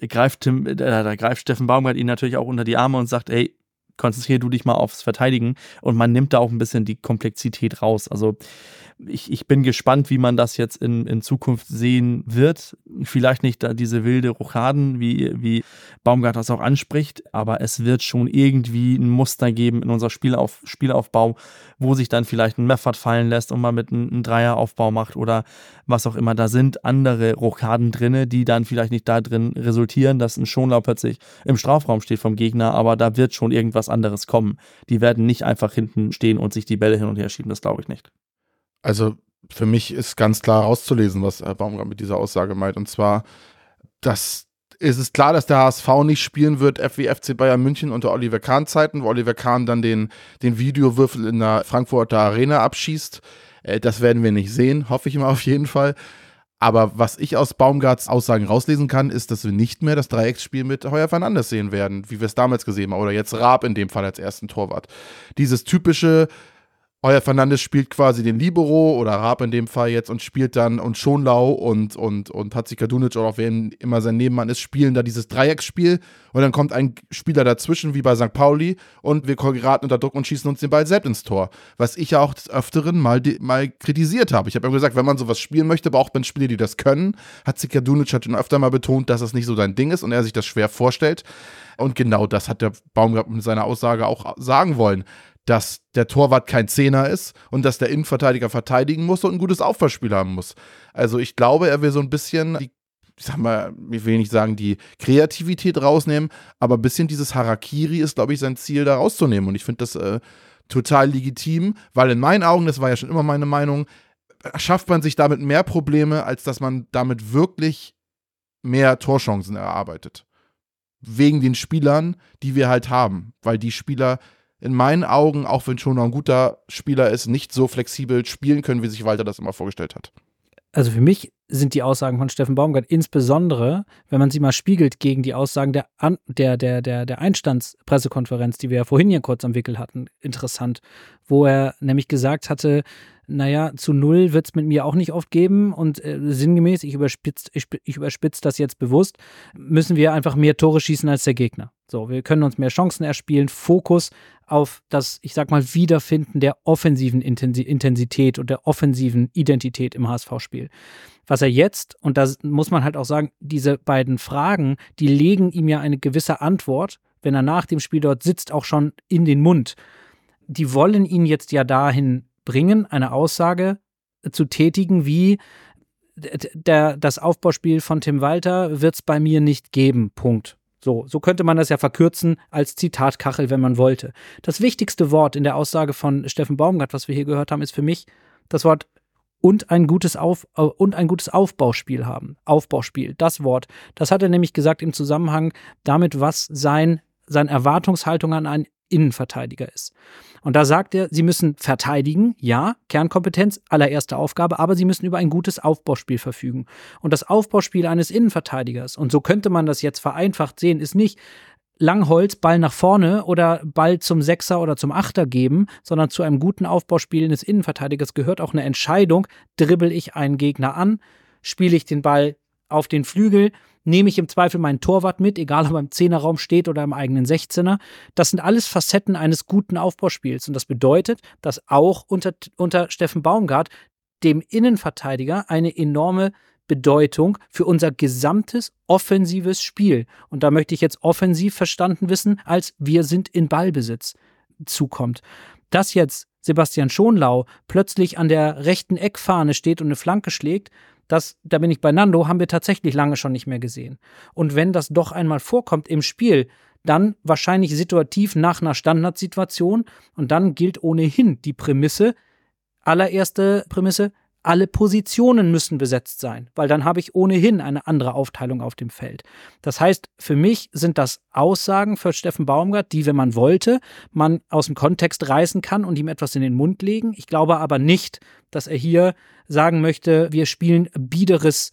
Greift, Tim, da, da greift Steffen Baumgart ihn natürlich auch unter die Arme und sagt, ey, konzentriere du dich mal aufs Verteidigen und man nimmt da auch ein bisschen die Komplexität raus. Also ich, ich bin gespannt, wie man das jetzt in, in Zukunft sehen wird. Vielleicht nicht da diese wilde Rochaden, wie, wie Baumgart das auch anspricht, aber es wird schon irgendwie ein Muster geben in unser Spielauf, Spielaufbau, wo sich dann vielleicht ein Meffert fallen lässt und man mit einem, einem Dreieraufbau macht oder was auch immer. Da sind andere Rochaden drinne, die dann vielleicht nicht da drin resultieren, dass ein Schonlau plötzlich im Strafraum steht vom Gegner, aber da wird schon irgendwas anderes kommen. Die werden nicht einfach hinten stehen und sich die Bälle hin und her schieben, das glaube ich nicht. Also für mich ist ganz klar rauszulesen, was Herr Baumgart mit dieser Aussage meint. Und zwar, dass ist es klar, dass der HSV nicht spielen wird, FWFC Bayern München unter Oliver Kahn-Zeiten, wo Oliver Kahn dann den, den Videowürfel in der Frankfurter Arena abschießt. Äh, das werden wir nicht sehen, hoffe ich mal auf jeden Fall. Aber was ich aus Baumgarts Aussagen rauslesen kann, ist, dass wir nicht mehr das Dreiecksspiel mit Heuer Fernandes sehen werden, wie wir es damals gesehen haben. Oder jetzt Raab in dem Fall als ersten Torwart. Dieses typische euer Fernandes spielt quasi den Libero oder Raab in dem Fall jetzt und spielt dann und Schonlau und, und, und Hatzikadunic oder auch wer immer sein Nebenmann ist, spielen da dieses Dreiecksspiel und dann kommt ein Spieler dazwischen wie bei St. Pauli und wir geraten unter Druck und schießen uns den Ball selbst ins Tor. Was ich ja auch des Öfteren mal, mal kritisiert habe. Ich habe ja gesagt, wenn man sowas spielen möchte, braucht man Spieler, die das können. Hatzikadunic hat schon öfter mal betont, dass das nicht so sein Ding ist und er sich das schwer vorstellt. Und genau das hat der Baumgart mit seiner Aussage auch sagen wollen dass der Torwart kein Zehner ist und dass der Innenverteidiger verteidigen muss und ein gutes Aufbauspiel haben muss. Also ich glaube, er will so ein bisschen die ich sag mal, ich will nicht sagen, die Kreativität rausnehmen, aber ein bisschen dieses Harakiri ist, glaube ich, sein Ziel, da rauszunehmen. Und ich finde das äh, total legitim, weil in meinen Augen, das war ja schon immer meine Meinung, schafft man sich damit mehr Probleme, als dass man damit wirklich mehr Torchancen erarbeitet. Wegen den Spielern, die wir halt haben. Weil die Spieler in meinen Augen, auch wenn schon noch ein guter Spieler ist, nicht so flexibel spielen können, wie sich Walter das immer vorgestellt hat. Also für mich sind die Aussagen von Steffen Baumgart insbesondere, wenn man sie mal spiegelt gegen die Aussagen der, der, der, der, der Einstandspressekonferenz, die wir ja vorhin hier kurz am Wickel hatten, interessant, wo er nämlich gesagt hatte, naja, zu null wird es mit mir auch nicht oft geben und äh, sinngemäß, ich überspitze ich, ich überspitz das jetzt bewusst, müssen wir einfach mehr Tore schießen als der Gegner. So, wir können uns mehr Chancen erspielen, Fokus auf das, ich sag mal, Wiederfinden der offensiven Intensität und der offensiven Identität im HSV-Spiel. Was er jetzt, und da muss man halt auch sagen, diese beiden Fragen, die legen ihm ja eine gewisse Antwort, wenn er nach dem Spiel dort sitzt, auch schon in den Mund. Die wollen ihn jetzt ja dahin bringen, eine Aussage zu tätigen, wie der, das Aufbauspiel von Tim Walter wird es bei mir nicht geben. Punkt. So, so könnte man das ja verkürzen als Zitatkachel, wenn man wollte. Das wichtigste Wort in der Aussage von Steffen Baumgart, was wir hier gehört haben, ist für mich das Wort und ein gutes Auf äh, und ein gutes Aufbauspiel haben. Aufbauspiel, das Wort. Das hat er nämlich gesagt im Zusammenhang damit, was sein seine Erwartungshaltung an einen Innenverteidiger ist. Und da sagt er, sie müssen verteidigen, ja, Kernkompetenz, allererste Aufgabe, aber sie müssen über ein gutes Aufbauspiel verfügen. Und das Aufbauspiel eines Innenverteidigers, und so könnte man das jetzt vereinfacht sehen, ist nicht Langholz, Ball nach vorne oder Ball zum Sechser oder zum Achter geben, sondern zu einem guten Aufbauspiel eines Innenverteidigers gehört auch eine Entscheidung, dribbel ich einen Gegner an, spiele ich den Ball auf den Flügel, nehme ich im Zweifel meinen Torwart mit, egal ob er im Zehnerraum steht oder im eigenen Sechzehner. Das sind alles Facetten eines guten Aufbauspiels. Und das bedeutet, dass auch unter, unter Steffen Baumgart dem Innenverteidiger eine enorme Bedeutung für unser gesamtes offensives Spiel. Und da möchte ich jetzt offensiv verstanden wissen, als wir sind in Ballbesitz zukommt. Dass jetzt Sebastian Schonlau plötzlich an der rechten Eckfahne steht und eine Flanke schlägt, das, da bin ich bei Nando, haben wir tatsächlich lange schon nicht mehr gesehen. Und wenn das doch einmal vorkommt im Spiel, dann wahrscheinlich situativ nach einer Standardsituation und dann gilt ohnehin die Prämisse, allererste Prämisse, alle Positionen müssen besetzt sein, weil dann habe ich ohnehin eine andere Aufteilung auf dem Feld. Das heißt, für mich sind das Aussagen für Steffen Baumgart, die, wenn man wollte, man aus dem Kontext reißen kann und ihm etwas in den Mund legen. Ich glaube aber nicht, dass er hier sagen möchte, wir spielen biederes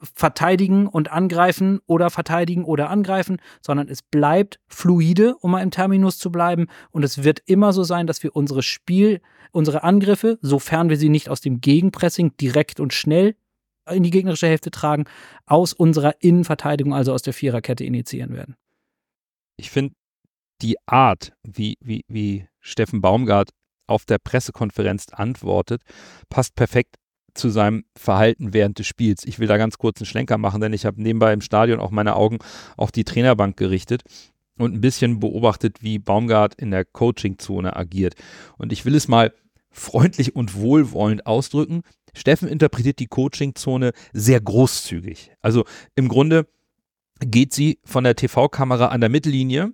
verteidigen und angreifen oder verteidigen oder angreifen, sondern es bleibt fluide, um mal im Terminus zu bleiben. Und es wird immer so sein, dass wir unsere Spiel, unsere Angriffe, sofern wir sie nicht aus dem Gegenpressing direkt und schnell in die gegnerische Hälfte tragen, aus unserer Innenverteidigung, also aus der Viererkette initiieren werden. Ich finde, die Art, wie, wie, wie Steffen Baumgart auf der Pressekonferenz antwortet, passt perfekt zu seinem Verhalten während des Spiels. Ich will da ganz kurz einen Schlenker machen, denn ich habe nebenbei im Stadion auch meine Augen auf die Trainerbank gerichtet und ein bisschen beobachtet, wie Baumgart in der Coachingzone agiert. Und ich will es mal freundlich und wohlwollend ausdrücken. Steffen interpretiert die Coachingzone sehr großzügig. Also im Grunde geht sie von der TV-Kamera an der Mittellinie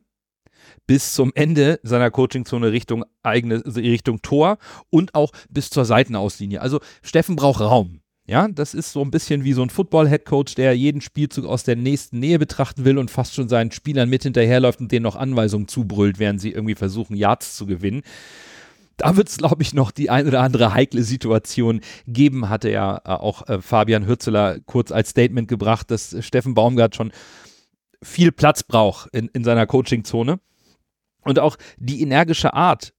bis zum Ende seiner Coachingzone Richtung eigene Richtung Tor und auch bis zur Seitenauslinie. Also Steffen braucht Raum. Ja, das ist so ein bisschen wie so ein Football-Headcoach, der jeden Spielzug aus der nächsten Nähe betrachten will und fast schon seinen Spielern mit hinterherläuft und denen noch Anweisungen zubrüllt, während sie irgendwie versuchen, Yards zu gewinnen. Da wird es, glaube ich, noch die ein oder andere heikle Situation geben, hatte ja äh, auch äh, Fabian Hürzeler kurz als Statement gebracht, dass Steffen Baumgart schon viel Platz braucht in, in seiner Coachingzone. Und auch die energische Art,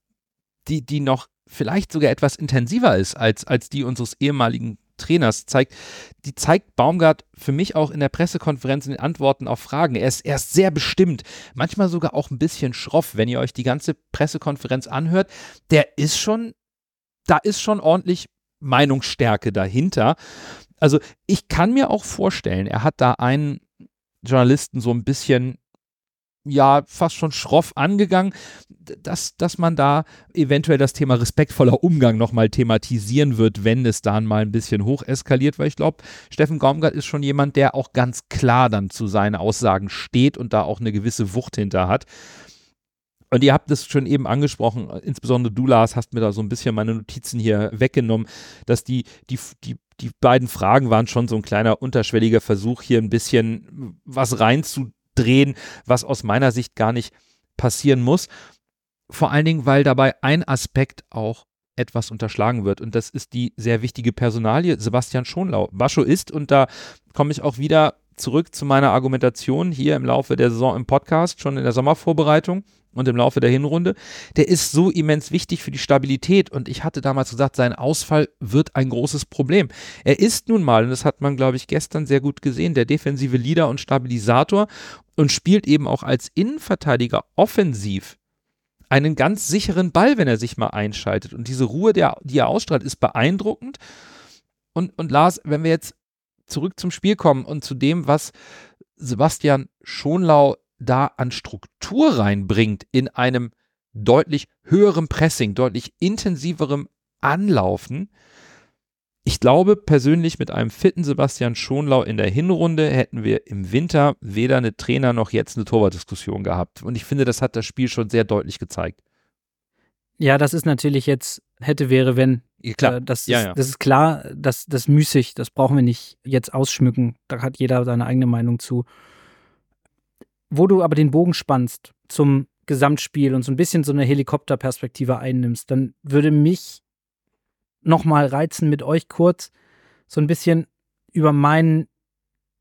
die, die noch vielleicht sogar etwas intensiver ist als, als die unseres ehemaligen Trainers, zeigt, die zeigt Baumgart für mich auch in der Pressekonferenz in den Antworten auf Fragen. Er ist, er ist sehr bestimmt, manchmal sogar auch ein bisschen schroff, wenn ihr euch die ganze Pressekonferenz anhört. Der ist schon, da ist schon ordentlich Meinungsstärke dahinter. Also ich kann mir auch vorstellen, er hat da einen Journalisten so ein bisschen ja fast schon schroff angegangen, dass, dass man da eventuell das Thema respektvoller Umgang nochmal thematisieren wird, wenn es dann mal ein bisschen hoch eskaliert, weil ich glaube, Steffen Gaumgart ist schon jemand, der auch ganz klar dann zu seinen Aussagen steht und da auch eine gewisse Wucht hinter hat. Und ihr habt es schon eben angesprochen, insbesondere du, Lars, hast mir da so ein bisschen meine Notizen hier weggenommen, dass die, die, die, die beiden Fragen waren schon so ein kleiner unterschwelliger Versuch, hier ein bisschen was reinzudrehen drehen, was aus meiner Sicht gar nicht passieren muss. Vor allen Dingen, weil dabei ein Aspekt auch etwas unterschlagen wird. Und das ist die sehr wichtige Personalie Sebastian Schonlau. Bascho ist, und da komme ich auch wieder zurück zu meiner Argumentation hier im Laufe der Saison im Podcast, schon in der Sommervorbereitung und im Laufe der Hinrunde, der ist so immens wichtig für die Stabilität. Und ich hatte damals gesagt, sein Ausfall wird ein großes Problem. Er ist nun mal, und das hat man, glaube ich, gestern sehr gut gesehen, der defensive Leader und Stabilisator und spielt eben auch als Innenverteidiger offensiv einen ganz sicheren Ball, wenn er sich mal einschaltet. Und diese Ruhe, die er ausstrahlt, ist beeindruckend. Und, und Lars, wenn wir jetzt zurück zum Spiel kommen und zu dem, was Sebastian Schonlau da an Struktur reinbringt in einem deutlich höheren Pressing, deutlich intensiverem Anlaufen, ich glaube persönlich, mit einem fitten Sebastian Schonlau in der Hinrunde hätten wir im Winter weder eine Trainer noch jetzt eine Torwartdiskussion gehabt. Und ich finde, das hat das Spiel schon sehr deutlich gezeigt. Ja, das ist natürlich jetzt hätte, wäre, wenn. Klar. Äh, das, ja, ist, ja. das ist klar, das, das müßig, das brauchen wir nicht jetzt ausschmücken. Da hat jeder seine eigene Meinung zu. Wo du aber den Bogen spannst zum Gesamtspiel und so ein bisschen so eine Helikopterperspektive einnimmst, dann würde mich nochmal reizen, mit euch kurz so ein bisschen über meinen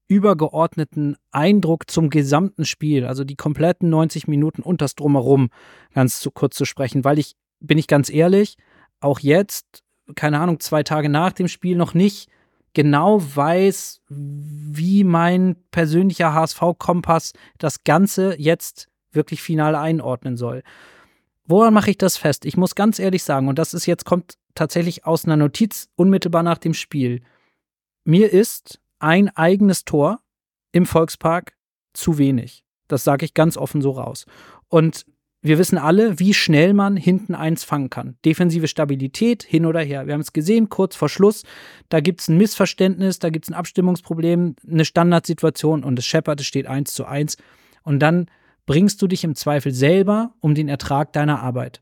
übergeordneten Eindruck zum gesamten Spiel, also die kompletten 90 Minuten und das Drumherum, ganz zu kurz zu sprechen, weil ich, bin ich ganz ehrlich, auch jetzt, keine Ahnung, zwei Tage nach dem Spiel noch nicht genau weiß, wie mein persönlicher HSV-Kompass das Ganze jetzt wirklich final einordnen soll. Woran mache ich das fest? Ich muss ganz ehrlich sagen, und das ist jetzt, kommt tatsächlich aus einer Notiz unmittelbar nach dem Spiel. Mir ist ein eigenes Tor im Volkspark zu wenig. Das sage ich ganz offen so raus. Und wir wissen alle, wie schnell man hinten eins fangen kann. Defensive Stabilität hin oder her. Wir haben es gesehen, kurz vor Schluss. Da gibt es ein Missverständnis, da gibt es ein Abstimmungsproblem, eine Standardsituation und scheppert, es steht eins zu eins. Und dann bringst du dich im Zweifel selber um den Ertrag deiner Arbeit.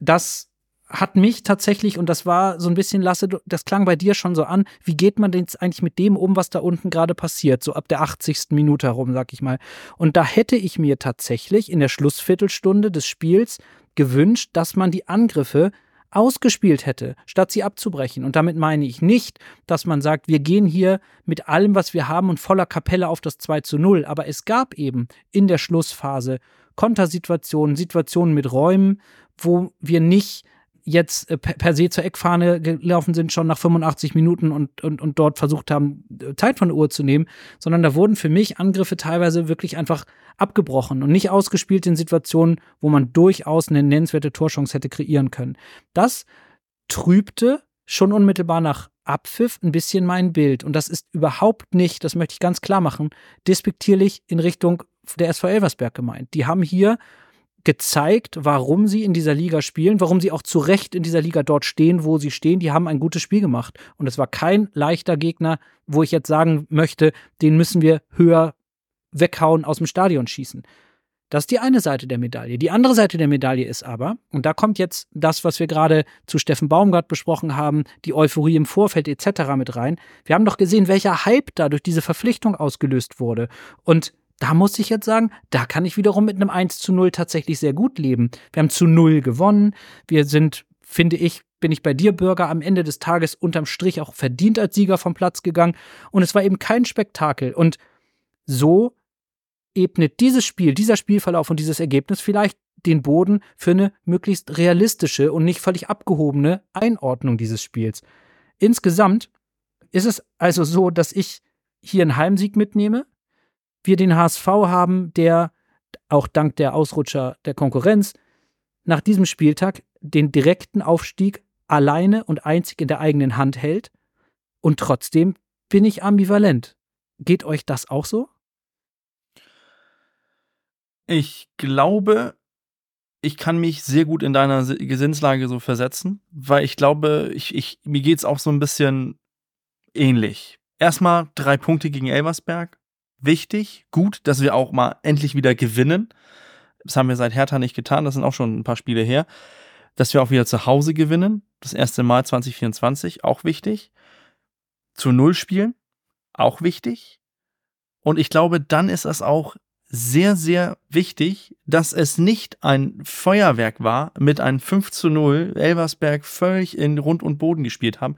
Das hat mich tatsächlich, und das war so ein bisschen, Lasse, das klang bei dir schon so an, wie geht man denn jetzt eigentlich mit dem um, was da unten gerade passiert, so ab der 80. Minute herum, sag ich mal. Und da hätte ich mir tatsächlich in der Schlussviertelstunde des Spiels gewünscht, dass man die Angriffe ausgespielt hätte, statt sie abzubrechen. Und damit meine ich nicht, dass man sagt, wir gehen hier mit allem, was wir haben und voller Kapelle auf das 2 zu 0. Aber es gab eben in der Schlussphase Kontersituationen, Situationen mit Räumen, wo wir nicht jetzt äh, per se zur Eckfahne gelaufen sind, schon nach 85 Minuten und, und, und dort versucht haben, äh, Zeit von der Uhr zu nehmen, sondern da wurden für mich Angriffe teilweise wirklich einfach abgebrochen und nicht ausgespielt in Situationen, wo man durchaus eine nennenswerte Torchance hätte kreieren können. Das trübte schon unmittelbar nach Abpfiff ein bisschen mein Bild. Und das ist überhaupt nicht, das möchte ich ganz klar machen, despektierlich in Richtung der SV Elversberg gemeint. Die haben hier gezeigt, warum sie in dieser Liga spielen, warum sie auch zu Recht in dieser Liga dort stehen, wo sie stehen. Die haben ein gutes Spiel gemacht. Und es war kein leichter Gegner, wo ich jetzt sagen möchte, den müssen wir höher weghauen, aus dem Stadion schießen. Das ist die eine Seite der Medaille. Die andere Seite der Medaille ist aber, und da kommt jetzt das, was wir gerade zu Steffen Baumgart besprochen haben, die Euphorie im Vorfeld etc. mit rein. Wir haben doch gesehen, welcher Hype da durch diese Verpflichtung ausgelöst wurde. Und da muss ich jetzt sagen, da kann ich wiederum mit einem 1 zu 0 tatsächlich sehr gut leben. Wir haben zu 0 gewonnen. Wir sind, finde ich, bin ich bei dir, Bürger, am Ende des Tages unterm Strich auch verdient als Sieger vom Platz gegangen. Und es war eben kein Spektakel. Und so ebnet dieses Spiel, dieser Spielverlauf und dieses Ergebnis vielleicht den Boden für eine möglichst realistische und nicht völlig abgehobene Einordnung dieses Spiels. Insgesamt ist es also so, dass ich hier einen Heimsieg mitnehme, wir den HSV haben, der auch dank der Ausrutscher der Konkurrenz nach diesem Spieltag den direkten Aufstieg alleine und einzig in der eigenen Hand hält. Und trotzdem bin ich ambivalent. Geht euch das auch so? Ich glaube, ich kann mich sehr gut in deiner Si- Gesinslage so versetzen, weil ich glaube, ich, ich, mir geht's auch so ein bisschen ähnlich. Erstmal drei Punkte gegen Elversberg. Wichtig, gut, dass wir auch mal endlich wieder gewinnen. Das haben wir seit Hertha nicht getan, das sind auch schon ein paar Spiele her. Dass wir auch wieder zu Hause gewinnen. Das erste Mal 2024, auch wichtig. Zu Null spielen, auch wichtig. Und ich glaube, dann ist es auch sehr, sehr wichtig, dass es nicht ein Feuerwerk war mit einem 5 zu 0, Elversberg völlig in Rund und Boden gespielt haben.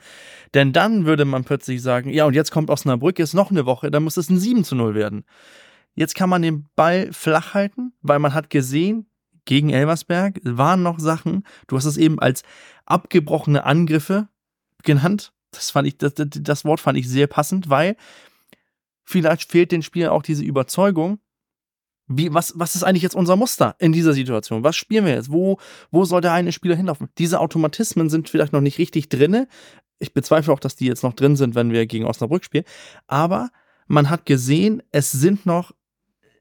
Denn dann würde man plötzlich sagen, ja, und jetzt kommt Osnabrück, jetzt noch eine Woche, dann muss es ein 7 zu 0 werden. Jetzt kann man den Ball flach halten, weil man hat gesehen, gegen Elversberg waren noch Sachen, du hast es eben als abgebrochene Angriffe genannt. Das fand ich, das, das Wort fand ich sehr passend, weil vielleicht fehlt den Spielern auch diese Überzeugung, wie, was, was ist eigentlich jetzt unser Muster in dieser Situation? Was spielen wir jetzt? Wo, wo soll der eine Spieler hinlaufen? Diese Automatismen sind vielleicht noch nicht richtig drinne. Ich bezweifle auch, dass die jetzt noch drin sind, wenn wir gegen Osnabrück spielen. Aber man hat gesehen, es sind noch,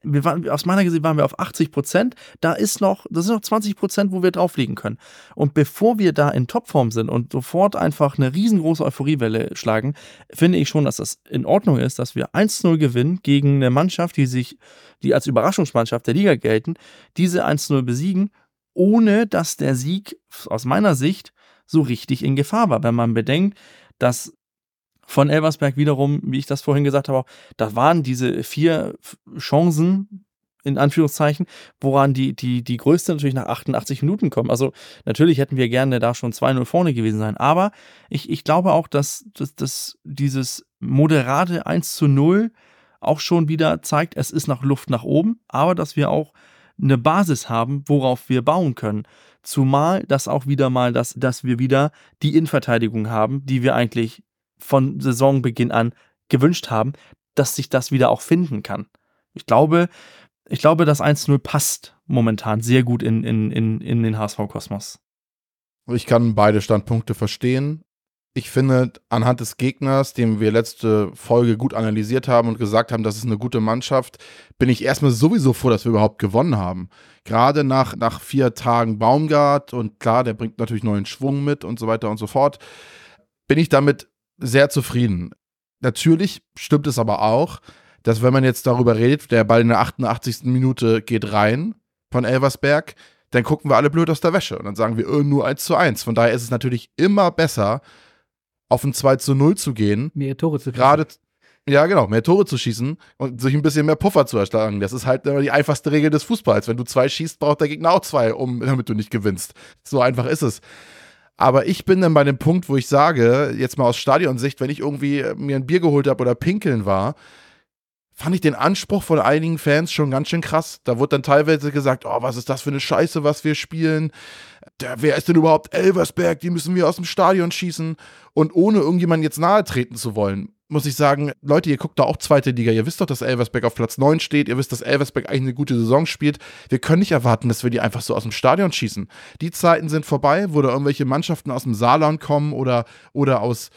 wir waren, aus meiner Sicht waren wir auf 80 Prozent. Da ist noch, das sind noch 20 Prozent, wo wir drauflegen können. Und bevor wir da in Topform sind und sofort einfach eine riesengroße Euphoriewelle schlagen, finde ich schon, dass das in Ordnung ist, dass wir 1-0 gewinnen gegen eine Mannschaft, die sich, die als Überraschungsmannschaft der Liga gelten, diese 1-0 besiegen, ohne dass der Sieg aus meiner Sicht so richtig in Gefahr war. Wenn man bedenkt, dass von Elversberg wiederum, wie ich das vorhin gesagt habe, auch, da waren diese vier Chancen, in Anführungszeichen, woran die, die, die größte natürlich nach 88 Minuten kommen. Also natürlich hätten wir gerne da schon 2-0 vorne gewesen sein, aber ich, ich glaube auch, dass, dass, dass dieses moderate 1 zu 0 auch schon wieder zeigt, es ist noch Luft nach oben, aber dass wir auch eine Basis haben, worauf wir bauen können. Zumal das auch wieder mal, dass, dass wir wieder die Innenverteidigung haben, die wir eigentlich von Saisonbeginn an gewünscht haben, dass sich das wieder auch finden kann. Ich glaube, ich glaube, das 1-0 passt momentan sehr gut in, in, in, in den HSV-Kosmos. Ich kann beide Standpunkte verstehen. Ich finde, anhand des Gegners, den wir letzte Folge gut analysiert haben und gesagt haben, das ist eine gute Mannschaft, bin ich erstmal sowieso froh, dass wir überhaupt gewonnen haben. Gerade nach, nach vier Tagen Baumgart und klar, der bringt natürlich neuen Schwung mit und so weiter und so fort, bin ich damit sehr zufrieden. Natürlich stimmt es aber auch, dass wenn man jetzt darüber redet, der Ball in der 88. Minute geht rein von Elversberg, dann gucken wir alle blöd aus der Wäsche und dann sagen wir äh, nur 1 zu 1. Von daher ist es natürlich immer besser, auf ein 2 zu 0 zu gehen, Mehr Tore zu gerade, ja genau, mehr Tore zu schießen und sich ein bisschen mehr Puffer zu erschlagen. Das ist halt immer die einfachste Regel des Fußballs. Wenn du zwei schießt, braucht der Gegner auch zwei, um, (laughs) damit du nicht gewinnst. So einfach ist es. Aber ich bin dann bei dem Punkt, wo ich sage, jetzt mal aus Stadionsicht, wenn ich irgendwie mir ein Bier geholt habe oder pinkeln war, fand ich den Anspruch von einigen Fans schon ganz schön krass. Da wurde dann teilweise gesagt, oh, was ist das für eine Scheiße, was wir spielen. der, wer ist denn überhaupt Elversberg? Die müssen wir aus dem Stadion schießen. Und ohne irgendjemanden jetzt nahe treten zu wollen, muss ich sagen, Leute, ihr guckt da auch zweite Liga. Ihr wisst doch, dass Elversberg auf Platz 9 steht. Ihr wisst, dass Elversberg eigentlich eine gute Saison spielt. Wir können nicht erwarten, dass wir die einfach so aus dem Stadion schießen. Die Zeiten sind vorbei, wo da irgendwelche Mannschaften aus dem Saarland kommen oder, oder aus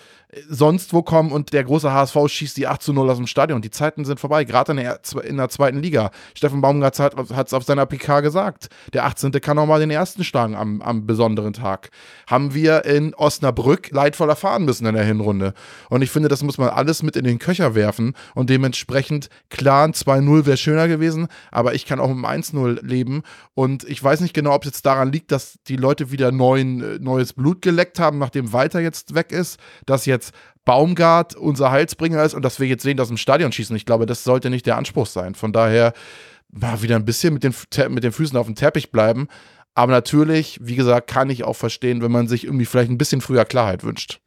sonst wo kommen und der große HSV schießt die 8 zu 0 aus dem Stadion. Die Zeiten sind vorbei, gerade in der, in der zweiten Liga. Steffen Baumgart hat es auf seiner PK gesagt. Der 18. kann auch mal den ersten schlagen am, am besonderen Tag. Haben wir in Osnabrück leidvoll erfahren müssen in der Hinrunde. Und ich finde, das muss man alles mit in den Köcher werfen und dementsprechend klar, ein 2-0 wäre schöner gewesen, aber ich kann auch mit einem 1-0 leben. Und ich weiß nicht genau, ob es jetzt daran liegt, dass die Leute wieder neuen, neues Blut geleckt haben, nachdem Walter jetzt weg ist, dass jetzt jetzt Baumgart unser Heilsbringer ist und dass wir jetzt sehen, dass im Stadion schießen. Ich glaube, das sollte nicht der Anspruch sein. Von daher mal wieder ein bisschen mit den, mit den Füßen auf dem Teppich bleiben. Aber natürlich, wie gesagt, kann ich auch verstehen, wenn man sich irgendwie vielleicht ein bisschen früher Klarheit wünscht.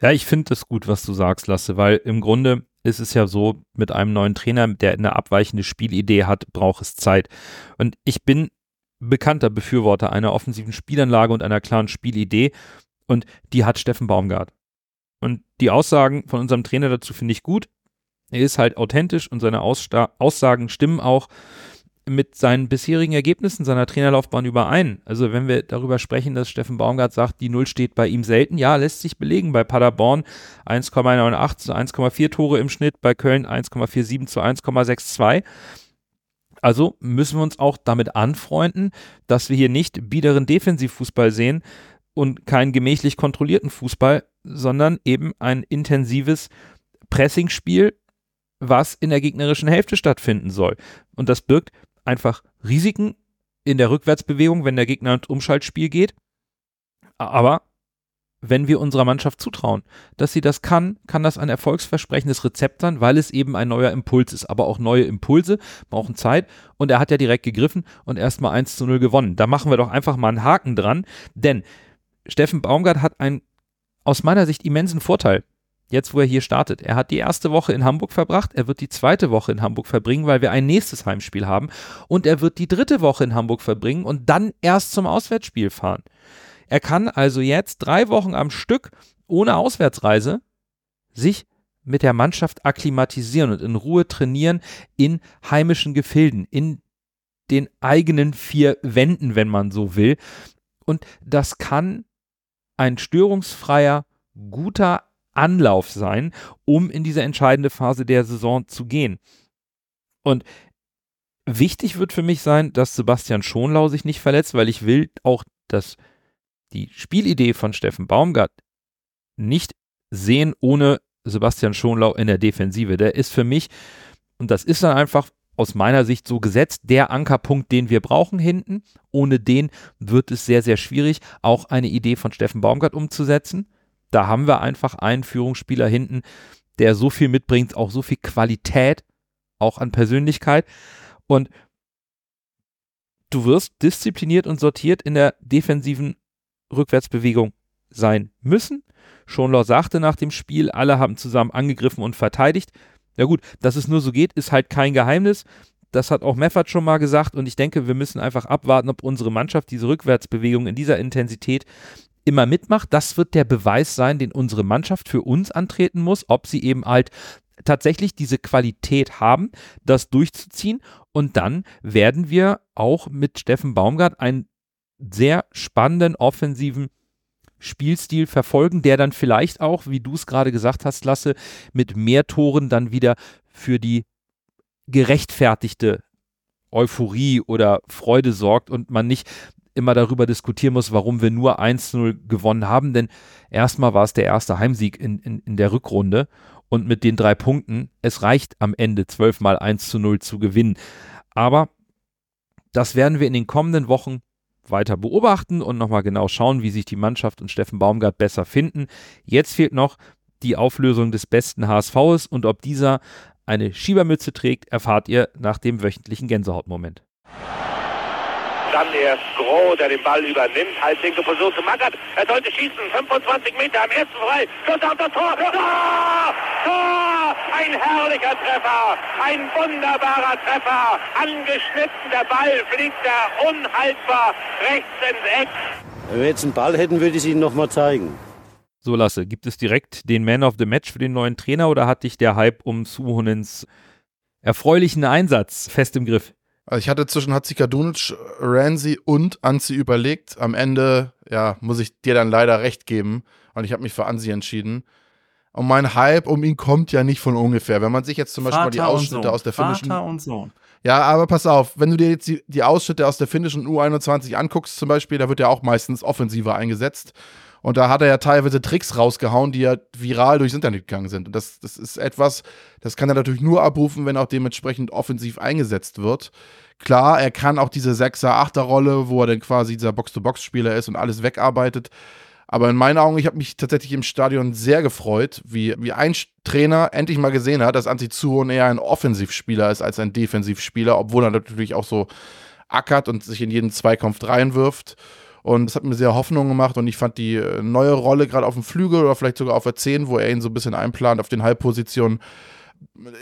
Ja, ich finde es gut, was du sagst, Lasse, weil im Grunde ist es ja so, mit einem neuen Trainer, der eine abweichende Spielidee hat, braucht es Zeit. Und ich bin bekannter Befürworter einer offensiven Spielanlage und einer klaren Spielidee. Und die hat Steffen Baumgart. Und die Aussagen von unserem Trainer dazu finde ich gut. Er ist halt authentisch und seine Aussta Aussagen stimmen auch mit seinen bisherigen Ergebnissen seiner Trainerlaufbahn überein. Also wenn wir darüber sprechen, dass Steffen Baumgart sagt, die Null steht bei ihm selten, ja, lässt sich belegen. Bei Paderborn 1,98 zu 1,4 Tore im Schnitt, bei Köln 1,47 zu 1,62. Also müssen wir uns auch damit anfreunden, dass wir hier nicht biederen Defensivfußball sehen und keinen gemächlich kontrollierten Fußball, sondern eben ein intensives Pressingspiel, was in der gegnerischen Hälfte stattfinden soll. Und das birgt einfach Risiken in der Rückwärtsbewegung, wenn der Gegner ins Umschaltspiel geht. Aber wenn wir unserer Mannschaft zutrauen, dass sie das kann, kann das ein erfolgsversprechendes Rezept sein, weil es eben ein neuer Impuls ist. Aber auch neue Impulse brauchen Zeit und er hat ja direkt gegriffen und erstmal 1 zu 0 gewonnen. Da machen wir doch einfach mal einen Haken dran, denn Steffen Baumgart hat einen aus meiner Sicht immensen Vorteil, jetzt wo er hier startet. Er hat die erste Woche in Hamburg verbracht, er wird die zweite Woche in Hamburg verbringen, weil wir ein nächstes Heimspiel haben und er wird die dritte Woche in Hamburg verbringen und dann erst zum Auswärtsspiel fahren. Er kann also jetzt drei Wochen am Stück ohne Auswärtsreise sich mit der Mannschaft akklimatisieren und in Ruhe trainieren in heimischen Gefilden, in den eigenen vier Wänden, wenn man so will. Und das kann ein störungsfreier, guter Anlauf sein, um in diese entscheidende Phase der Saison zu gehen. Und wichtig wird für mich sein, dass Sebastian Schonlau sich nicht verletzt, weil ich will auch, dass die Spielidee von Steffen Baumgart nicht sehen ohne Sebastian Schonlau in der Defensive. Der ist für mich, und das ist dann einfach aus meiner Sicht so gesetzt, der Ankerpunkt, den wir brauchen hinten. Ohne den wird es sehr, sehr schwierig, auch eine Idee von Steffen Baumgart umzusetzen. Da haben wir einfach einen Führungsspieler hinten, der so viel mitbringt, auch so viel Qualität, auch an Persönlichkeit. Und du wirst diszipliniert und sortiert in der defensiven Rückwärtsbewegung sein müssen. Schonlau sagte nach dem Spiel, alle haben zusammen angegriffen und verteidigt. Ja gut, dass es nur so geht, ist halt kein Geheimnis. Das hat auch Meffert schon mal gesagt und ich denke, wir müssen einfach abwarten, ob unsere Mannschaft diese Rückwärtsbewegung in dieser Intensität immer mitmacht. Das wird der Beweis sein, den unsere Mannschaft für uns antreten muss, ob sie eben halt tatsächlich diese Qualität haben, das durchzuziehen. Und dann werden wir auch mit Steffen Baumgart einen sehr spannenden offensiven Spielstil verfolgen, der dann vielleicht auch, wie du es gerade gesagt hast, Lasse, mit mehr Toren dann wieder für die gerechtfertigte Euphorie oder Freude sorgt und man nicht immer darüber diskutieren muss, warum wir nur 1-0 gewonnen haben, denn erstmal war es der erste Heimsieg in, in, in der Rückrunde und mit den drei Punkten, es reicht am Ende 12 mal 1 0 zu gewinnen. Aber das werden wir in den kommenden Wochen weiter beobachten und nochmal genau schauen, wie sich die Mannschaft und Steffen Baumgart besser finden. Jetzt fehlt noch die Auflösung des besten HSVs und ob dieser eine Schiebermütze trägt, erfahrt ihr nach dem wöchentlichen Gänsehautmoment. Dann erst Groh, der den Ball übernimmt. Halblinke versucht zu Mackert. Er sollte schießen. 25 Meter am ersten frei. Schuss auf das Tor. Tor! Tor! Ein herrlicher Treffer. Ein wunderbarer Treffer. Angeschnitten. Der Ball fliegt da unhaltbar rechts ins Eck. Wenn wir jetzt einen Ball hätten, würde ich es Ihnen nochmal zeigen. So, Lasse, gibt es direkt den Man of the Match für den neuen Trainer oder hat dich der Hype um Suhonens erfreulichen Einsatz fest im Griff? Also ich hatte zwischen Hatzikadunic, Ramsey und Anzi überlegt. Am Ende, ja, muss ich dir dann leider recht geben. Und ich habe mich für Anzi entschieden. Und mein Hype um ihn kommt ja nicht von ungefähr. Wenn man sich jetzt zum Beispiel mal die Vater Ausschnitte aus der finnischen. Vater und Sohn. Ja, aber pass auf, wenn du dir jetzt die, die Ausschnitte aus der finnischen U21 anguckst, zum Beispiel, da wird er auch meistens offensiver eingesetzt. Und da hat er ja teilweise Tricks rausgehauen, die ja viral durchs Internet gegangen sind. Und das, das ist etwas, das kann er natürlich nur abrufen, wenn auch dementsprechend offensiv eingesetzt wird. Klar, er kann auch diese 6er, 8er Rolle, wo er dann quasi dieser Box-to-Box-Spieler ist und alles wegarbeitet. Aber in meinen Augen, ich habe mich tatsächlich im Stadion sehr gefreut, wie, wie ein Trainer endlich mal gesehen hat, dass Anti Zuhon eher ein Offensivspieler ist als ein Defensivspieler, obwohl er natürlich auch so ackert und sich in jeden Zweikampf reinwirft. Und das hat mir sehr Hoffnung gemacht und ich fand die äh, neue Rolle gerade auf dem Flügel oder vielleicht sogar auf der 10, wo er ihn so ein bisschen einplant auf den Halbpositionen,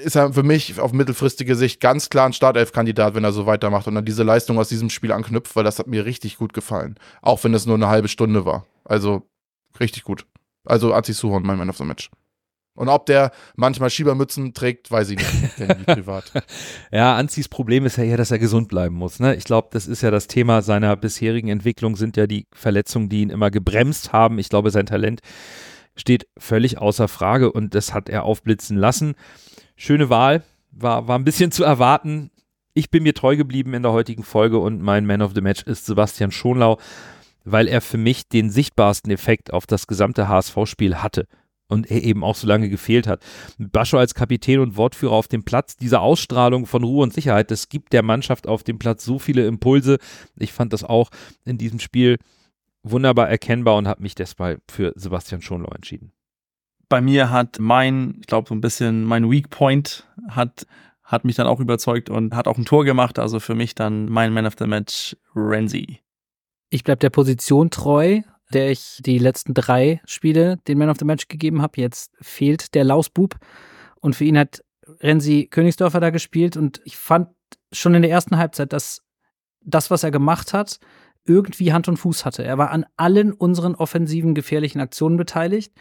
ist er für mich auf mittelfristige Sicht ganz klar ein Startelf-Kandidat, wenn er so weitermacht und dann diese Leistung aus diesem Spiel anknüpft, weil das hat mir richtig gut gefallen. Auch wenn es nur eine halbe Stunde war. Also richtig gut. Also Azi Suhon, mein Man of the Match. Und ob der manchmal Schiebermützen trägt, weiß (laughs) ich nicht. Privat. Ja, Anzis Problem ist ja eher, dass er gesund bleiben muss. Ne? Ich glaube, das ist ja das Thema seiner bisherigen Entwicklung, sind ja die Verletzungen, die ihn immer gebremst haben. Ich glaube, sein Talent steht völlig außer Frage und das hat er aufblitzen lassen. Schöne Wahl, war, war ein bisschen zu erwarten. Ich bin mir treu geblieben in der heutigen Folge und mein Man of the Match ist Sebastian Schonlau, weil er für mich den sichtbarsten Effekt auf das gesamte HSV-Spiel hatte und er eben auch so lange gefehlt hat. Mit Bascho als Kapitän und Wortführer auf dem Platz, diese Ausstrahlung von Ruhe und Sicherheit, das gibt der Mannschaft auf dem Platz so viele Impulse. Ich fand das auch in diesem Spiel wunderbar erkennbar und habe mich deshalb für Sebastian Schonlau entschieden. Bei mir hat mein, ich glaube so ein bisschen mein Weak Point hat hat mich dann auch überzeugt und hat auch ein Tor gemacht, also für mich dann mein Man of the Match Renzi. Ich bleibe der Position treu, der ich die letzten drei Spiele den Man of the Match gegeben habe. Jetzt fehlt der Lausbub und für ihn hat Renzi Königsdörfer da gespielt und ich fand schon in der ersten Halbzeit, dass das, was er gemacht hat, irgendwie Hand und Fuß hatte. Er war an allen unseren offensiven gefährlichen Aktionen beteiligt.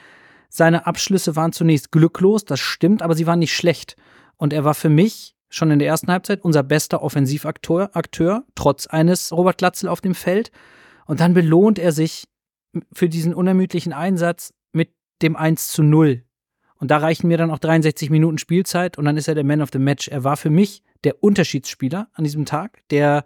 Seine Abschlüsse waren zunächst glücklos, das stimmt, aber sie waren nicht schlecht. Und er war für mich schon in der ersten Halbzeit unser bester Offensivakteur, Akteur, trotz eines Robert Glatzel auf dem Feld. Und dann belohnt er sich für diesen unermüdlichen Einsatz mit dem 1 zu 0. Und da reichen mir dann auch 63 Minuten Spielzeit und dann ist er der Man of the Match. Er war für mich der Unterschiedsspieler an diesem Tag, der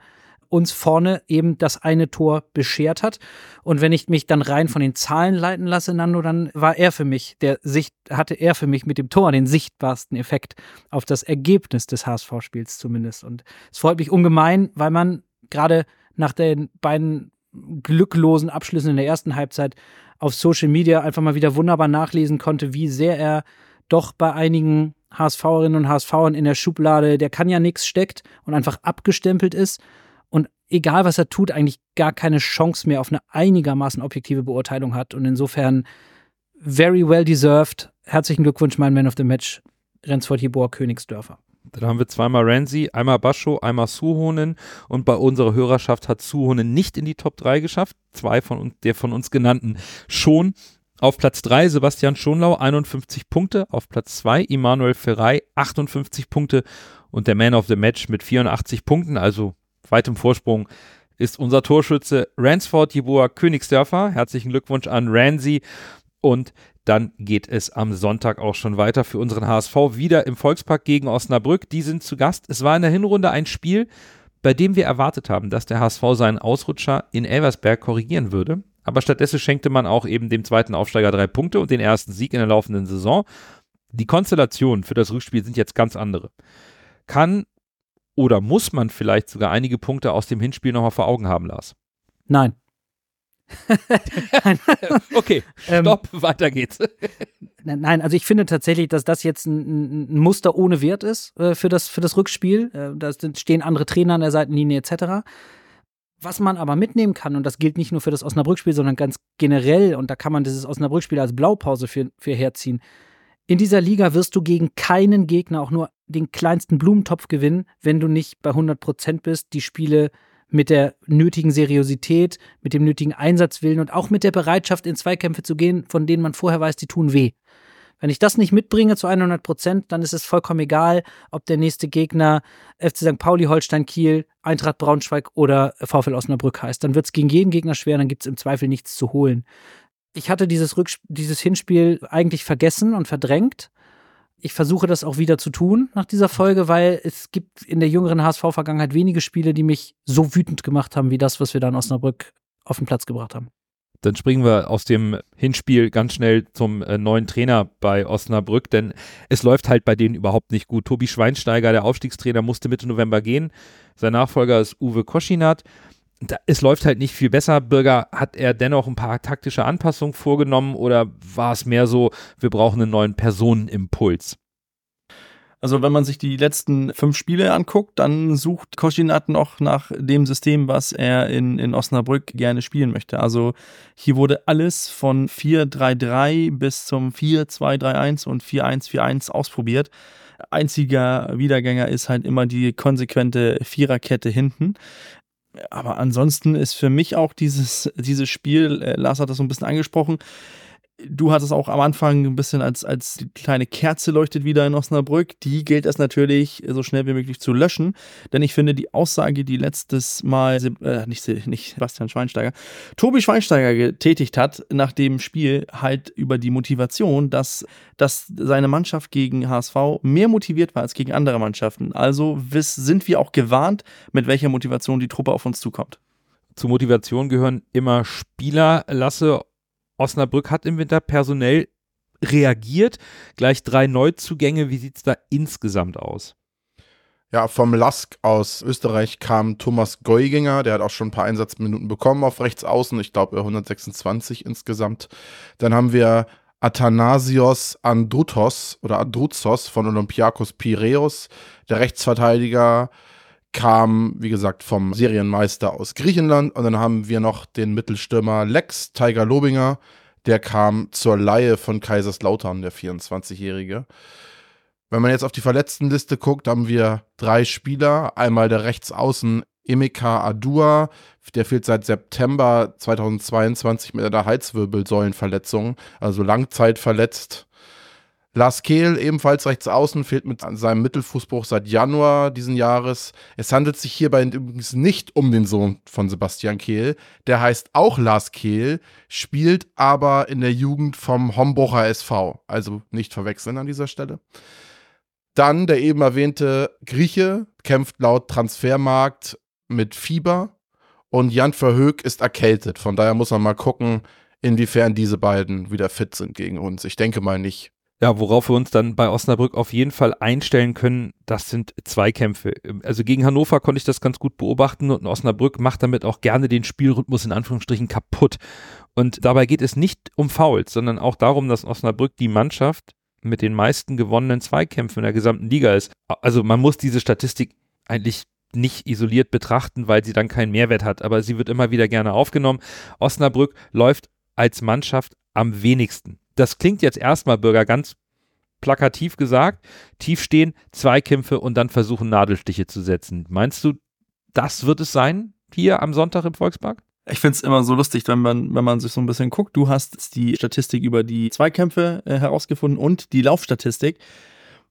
uns vorne eben das eine Tor beschert hat. Und wenn ich mich dann rein von den Zahlen leiten lasse, Nando, dann war er für mich, der Sicht, hatte er für mich mit dem Tor den sichtbarsten Effekt auf das Ergebnis des HSV-Spiels zumindest. Und es freut mich ungemein, weil man gerade nach den beiden glücklosen Abschlüssen in der ersten Halbzeit auf Social Media einfach mal wieder wunderbar nachlesen konnte, wie sehr er doch bei einigen HSVerinnen und HSVern in der Schublade, der kann ja nichts steckt und einfach abgestempelt ist und egal was er tut, eigentlich gar keine Chance mehr auf eine einigermaßen objektive Beurteilung hat. Und insofern very well deserved. Herzlichen Glückwunsch, mein Man of the Match, Rensford Hibor Königsdörfer. Dann haben wir zweimal Ramsey, einmal Bascho, einmal Suhonen und bei unserer Hörerschaft hat Suhonen nicht in die Top 3 geschafft. Zwei von uns, der von uns genannten schon. Auf Platz 3 Sebastian Schonlau, 51 Punkte. Auf Platz 2 Immanuel Ferrei, 58 Punkte. Und der Man of the Match mit 84 Punkten, also weitem Vorsprung, ist unser Torschütze Ransford Jeboa Königsdörfer. Herzlichen Glückwunsch an Ramsey. Und dann geht es am Sonntag auch schon weiter für unseren HSV wieder im Volkspark gegen Osnabrück. Die sind zu Gast. Es war in der Hinrunde ein Spiel, bei dem wir erwartet haben, dass der HSV seinen Ausrutscher in Elversberg korrigieren würde. Aber stattdessen schenkte man auch eben dem zweiten Aufsteiger drei Punkte und den ersten Sieg in der laufenden Saison. Die Konstellationen für das Rückspiel sind jetzt ganz andere. Kann oder muss man vielleicht sogar einige Punkte aus dem Hinspiel nochmal vor Augen haben, Lars? Nein. (laughs) okay, stopp, ähm, weiter geht's. (laughs) Nein, also ich finde tatsächlich, dass das jetzt ein, ein Muster ohne Wert ist äh, für, das, für das Rückspiel. Äh, da stehen andere Trainer an der Seitenlinie etc. Was man aber mitnehmen kann, und das gilt nicht nur für das Osnabrück-Spiel, sondern ganz generell, und da kann man dieses Osnabrück-Spiel als Blaupause für, für herziehen. In dieser Liga wirst du gegen keinen Gegner auch nur den kleinsten Blumentopf gewinnen, wenn du nicht bei 100 Prozent bist, die Spiele mit der nötigen Seriosität, mit dem nötigen Einsatzwillen und auch mit der Bereitschaft, in Zweikämpfe zu gehen, von denen man vorher weiß, die tun weh. Wenn ich das nicht mitbringe zu 100 Prozent, dann ist es vollkommen egal, ob der nächste Gegner FC St. Pauli, Holstein Kiel, Eintracht Braunschweig oder VfL Osnabrück heißt. Dann wird es gegen jeden Gegner schwer, dann gibt es im Zweifel nichts zu holen. Ich hatte dieses, dieses Hinspiel eigentlich vergessen und verdrängt. Ich versuche das auch wieder zu tun nach dieser Folge, weil es gibt in der jüngeren HSV-Vergangenheit wenige Spiele, die mich so wütend gemacht haben, wie das, was wir da in Osnabrück auf den Platz gebracht haben. Dann springen wir aus dem Hinspiel ganz schnell zum äh, neuen Trainer bei Osnabrück, denn es läuft halt bei denen überhaupt nicht gut. Tobi Schweinsteiger, der Aufstiegstrainer, musste Mitte November gehen. Sein Nachfolger ist Uwe Koschinat. Da, es läuft halt nicht viel besser. Bürger, hat er dennoch ein paar taktische Anpassungen vorgenommen oder war es mehr so, wir brauchen einen neuen Personenimpuls? Also wenn man sich die letzten fünf Spiele anguckt, dann sucht Koschinat noch nach dem System, was er in, in Osnabrück gerne spielen möchte. Also hier wurde alles von 4-3-3 bis zum 4-2-3-1 und 4-1-4-1 ausprobiert. Einziger Wiedergänger ist halt immer die konsequente Viererkette hinten. Aber ansonsten ist für mich auch dieses, dieses Spiel, äh, Lars hat das so ein bisschen angesprochen, Du hattest auch am Anfang ein bisschen als, als kleine Kerze leuchtet wieder in Osnabrück. Die gilt es natürlich so schnell wie möglich zu löschen. Denn ich finde die Aussage, die letztes Mal, äh, nicht, nicht Sebastian Schweinsteiger, Tobi Schweinsteiger getätigt hat nach dem Spiel halt über die Motivation, dass, dass seine Mannschaft gegen HSV mehr motiviert war als gegen andere Mannschaften. Also sind wir auch gewarnt, mit welcher Motivation die Truppe auf uns zukommt. Zur Motivation gehören immer Spieler. Lasse Osnabrück hat im Winter personell reagiert. Gleich drei Neuzugänge. Wie sieht es da insgesamt aus? Ja, vom Lask aus Österreich kam Thomas Geuginger, der hat auch schon ein paar Einsatzminuten bekommen auf rechts außen, ich glaube 126 insgesamt. Dann haben wir Athanasios Andrutos oder Andruzos von Olympiakos Piraeus, der Rechtsverteidiger kam, wie gesagt, vom Serienmeister aus Griechenland. Und dann haben wir noch den Mittelstürmer Lex Tiger Lobinger. Der kam zur Laie von Kaiserslautern, der 24-Jährige. Wenn man jetzt auf die Verletztenliste guckt, haben wir drei Spieler. Einmal der Rechtsaußen Emeka Adua, der fehlt seit September 2022 mit einer Halswirbelsäulenverletzung, also Langzeit verletzt. Lars Kehl, ebenfalls rechts außen, fehlt mit seinem Mittelfußbruch seit Januar diesen Jahres. Es handelt sich hierbei übrigens nicht um den Sohn von Sebastian Kehl. Der heißt auch Lars Kehl, spielt aber in der Jugend vom Homburger SV. Also nicht verwechseln an dieser Stelle. Dann der eben erwähnte Grieche, kämpft laut Transfermarkt mit Fieber. Und Jan Verhoek ist erkältet. Von daher muss man mal gucken, inwiefern diese beiden wieder fit sind gegen uns. Ich denke mal nicht. Ja, worauf wir uns dann bei Osnabrück auf jeden Fall einstellen können, das sind Zweikämpfe. Also gegen Hannover konnte ich das ganz gut beobachten und Osnabrück macht damit auch gerne den Spielrhythmus in Anführungsstrichen kaputt. Und dabei geht es nicht um Fouls, sondern auch darum, dass Osnabrück die Mannschaft mit den meisten gewonnenen Zweikämpfen in der gesamten Liga ist. Also man muss diese Statistik eigentlich nicht isoliert betrachten, weil sie dann keinen Mehrwert hat, aber sie wird immer wieder gerne aufgenommen. Osnabrück läuft als Mannschaft am wenigsten das klingt jetzt erstmal, Bürger, ganz plakativ gesagt, tief stehen, Zweikämpfe und dann versuchen, Nadelstiche zu setzen. Meinst du, das wird es sein hier am Sonntag im Volkspark? Ich finde es immer so lustig, wenn man, wenn man sich so ein bisschen guckt. Du hast die Statistik über die Zweikämpfe äh, herausgefunden und die Laufstatistik.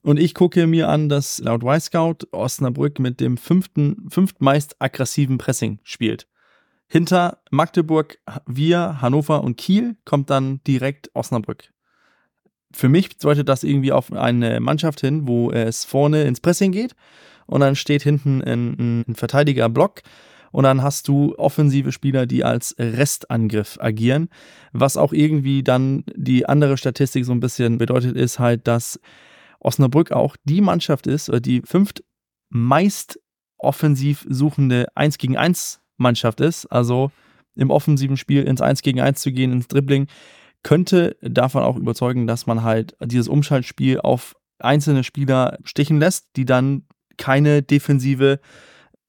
Und ich gucke mir an, dass laut Y-Scout Osnabrück mit dem fünften, fünftmeist aggressiven Pressing spielt. Hinter Magdeburg, wir, Hannover und Kiel kommt dann direkt Osnabrück. Für mich deutet das irgendwie auf eine Mannschaft hin, wo es vorne ins Pressing geht und dann steht hinten ein, ein Verteidigerblock und dann hast du offensive Spieler, die als Restangriff agieren, was auch irgendwie dann die andere Statistik so ein bisschen bedeutet ist halt, dass Osnabrück auch die Mannschaft ist, oder die fünft meist offensiv suchende 1 gegen 1 Mannschaft ist, also im offensiven Spiel ins 1 gegen 1 zu gehen, ins Dribbling, könnte davon auch überzeugen, dass man halt dieses Umschaltspiel auf einzelne Spieler stichen lässt, die dann keine defensive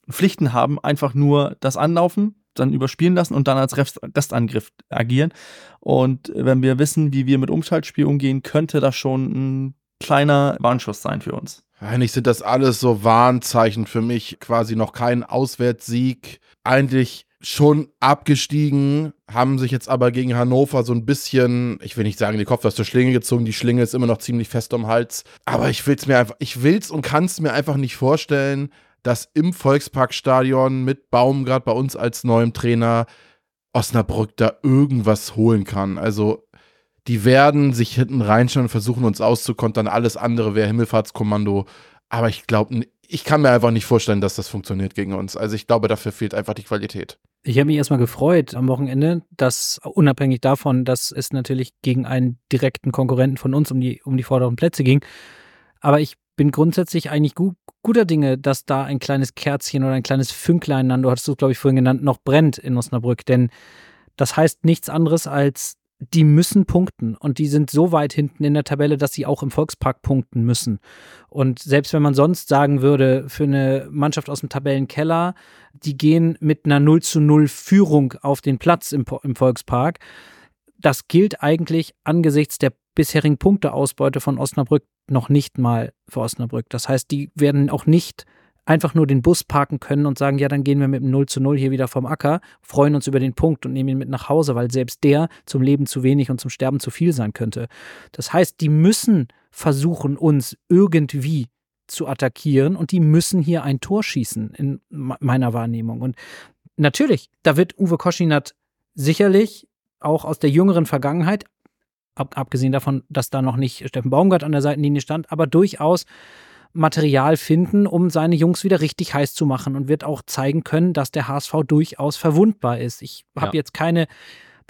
Pflichten haben, einfach nur das Anlaufen, dann überspielen lassen und dann als Restangriff agieren. Und wenn wir wissen, wie wir mit Umschaltspiel umgehen, könnte das schon ein kleiner Warnschuss sein für uns. Eigentlich sind das alles so Warnzeichen für mich. Quasi noch kein Auswärtssieg eigentlich schon abgestiegen, haben sich jetzt aber gegen Hannover so ein bisschen, ich will nicht sagen, die Kopf aus der Schlinge gezogen, die Schlinge ist immer noch ziemlich fest am Hals, aber ich will's mir einfach, ich will's und kann's mir einfach nicht vorstellen, dass im Volksparkstadion mit Baumgart bei uns als neuem Trainer Osnabrück da irgendwas holen kann. Also die werden sich hinten reinschauen und versuchen uns auszukontern. Alles andere wäre Himmelfahrtskommando. Aber ich glaube, ich kann mir einfach nicht vorstellen, dass das funktioniert gegen uns. Also ich glaube, dafür fehlt einfach die Qualität. Ich habe mich erstmal gefreut am Wochenende, dass unabhängig davon, dass es natürlich gegen einen direkten Konkurrenten von uns um die, um die vorderen Plätze ging. Aber ich bin grundsätzlich eigentlich gut, guter Dinge, dass da ein kleines Kerzchen oder ein kleines Fünklein, Nando hattest du, glaube ich, vorhin genannt, noch brennt in Osnabrück. Denn das heißt nichts anderes als, die müssen punkten und die sind so weit hinten in der Tabelle, dass sie auch im Volkspark punkten müssen. Und selbst wenn man sonst sagen würde, für eine Mannschaft aus dem Tabellenkeller, die gehen mit einer 0 zu 0 Führung auf den Platz im, im Volkspark, das gilt eigentlich angesichts der bisherigen Punkteausbeute von Osnabrück noch nicht mal für Osnabrück. Das heißt, die werden auch nicht einfach nur den Bus parken können und sagen, ja, dann gehen wir mit dem 0 zu 0 hier wieder vom Acker, freuen uns über den Punkt und nehmen ihn mit nach Hause, weil selbst der zum Leben zu wenig und zum Sterben zu viel sein könnte. Das heißt, die müssen versuchen, uns irgendwie zu attackieren und die müssen hier ein Tor schießen, in meiner Wahrnehmung. Und natürlich, da wird Uwe Koschinat sicherlich auch aus der jüngeren Vergangenheit, ab, abgesehen davon, dass da noch nicht Steffen Baumgart an der Seitenlinie stand, aber durchaus Material finden, um seine Jungs wieder richtig heiß zu machen und wird auch zeigen können, dass der HSV durchaus verwundbar ist. Ich habe ja. jetzt keine,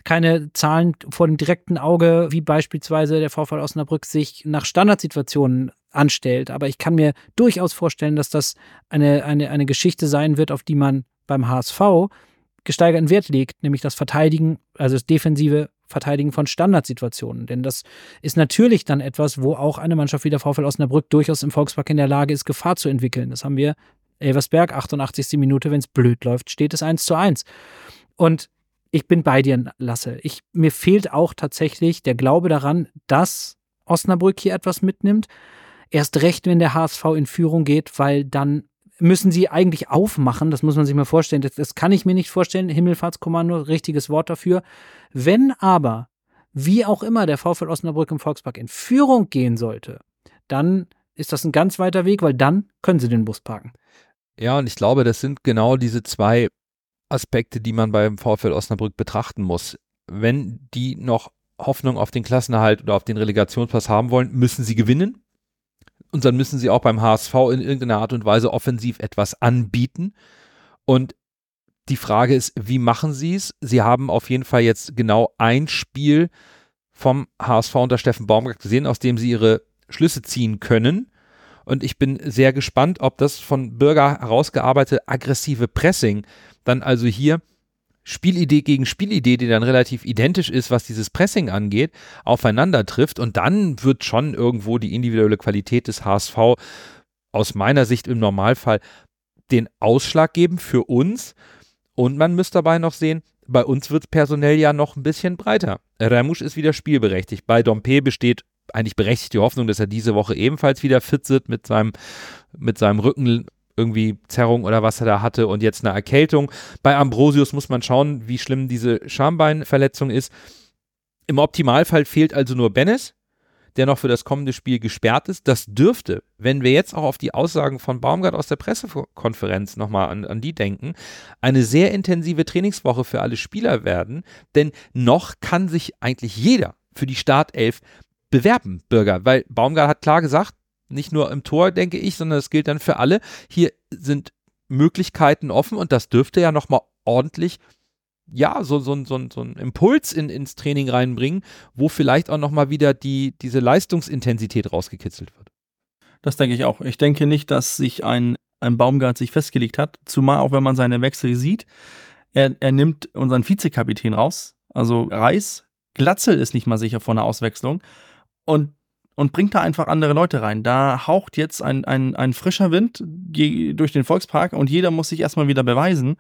keine Zahlen vor dem direkten Auge, wie beispielsweise der Vorfall Osnabrück sich nach Standardsituationen anstellt, aber ich kann mir durchaus vorstellen, dass das eine, eine, eine Geschichte sein wird, auf die man beim HSV gesteigerten Wert legt, nämlich das Verteidigen, also das defensive Verteidigen von Standardsituationen. Denn das ist natürlich dann etwas, wo auch eine Mannschaft wie der VfL Osnabrück durchaus im Volkspark in der Lage ist, Gefahr zu entwickeln. Das haben wir Elversberg, 88. Minute, wenn es blöd läuft, steht es 1 zu 1. Und ich bin bei dir, Lasse. Ich, mir fehlt auch tatsächlich der Glaube daran, dass Osnabrück hier etwas mitnimmt. Erst recht, wenn der HSV in Führung geht, weil dann müssen sie eigentlich aufmachen. Das muss man sich mal vorstellen. Das, das kann ich mir nicht vorstellen. Himmelfahrtskommando, richtiges Wort dafür. Wenn aber, wie auch immer, der VfL Osnabrück im Volkspark in Führung gehen sollte, dann ist das ein ganz weiter Weg, weil dann können sie den Bus parken. Ja, und ich glaube, das sind genau diese zwei Aspekte, die man beim VfL Osnabrück betrachten muss. Wenn die noch Hoffnung auf den Klassenerhalt oder auf den Relegationspass haben wollen, müssen sie gewinnen. Und dann müssen sie auch beim HSV in irgendeiner Art und Weise offensiv etwas anbieten. Und die Frage ist, wie machen sie es? Sie haben auf jeden Fall jetzt genau ein Spiel vom HSV unter Steffen Baumgart gesehen, aus dem sie ihre Schlüsse ziehen können. Und ich bin sehr gespannt, ob das von Bürger herausgearbeitete aggressive Pressing dann also hier Spielidee gegen Spielidee, die dann relativ identisch ist, was dieses Pressing angeht, aufeinander trifft. Und dann wird schon irgendwo die individuelle Qualität des HSV aus meiner Sicht im Normalfall den Ausschlag geben für uns. Und man müsste dabei noch sehen, bei uns wird es personell ja noch ein bisschen breiter. Ramusch ist wieder spielberechtigt. Bei Dompe besteht eigentlich berechtigt die Hoffnung, dass er diese Woche ebenfalls wieder fit wird mit seinem, mit seinem Rücken irgendwie Zerrung oder was er da hatte und jetzt eine Erkältung. Bei Ambrosius muss man schauen, wie schlimm diese Schambeinverletzung ist. Im Optimalfall fehlt also nur Bennis, der noch für das kommende Spiel gesperrt ist. Das dürfte, wenn wir jetzt auch auf die Aussagen von Baumgart aus der Pressekonferenz nochmal an, an die denken, eine sehr intensive Trainingswoche für alle Spieler werden, denn noch kann sich eigentlich jeder für die Startelf bewerben, Bürger, weil Baumgart hat klar gesagt, nicht nur im Tor, denke ich, sondern das gilt dann für alle. Hier sind Möglichkeiten offen und das dürfte ja nochmal ordentlich ja, so, so, so, so einen Impuls in, ins Training reinbringen, wo vielleicht auch nochmal wieder die, diese Leistungsintensität rausgekitzelt wird. Das denke ich auch. Ich denke nicht, dass sich ein, ein Baumgart sich festgelegt hat, zumal auch wenn man seine Wechsel sieht. Er, er nimmt unseren Vizekapitän raus, also Reis. Glatzel ist nicht mal sicher vor einer Auswechslung. Und und bringt da einfach andere Leute rein. Da haucht jetzt ein, ein, ein frischer Wind durch den Volkspark und jeder muss sich erstmal wieder beweisen.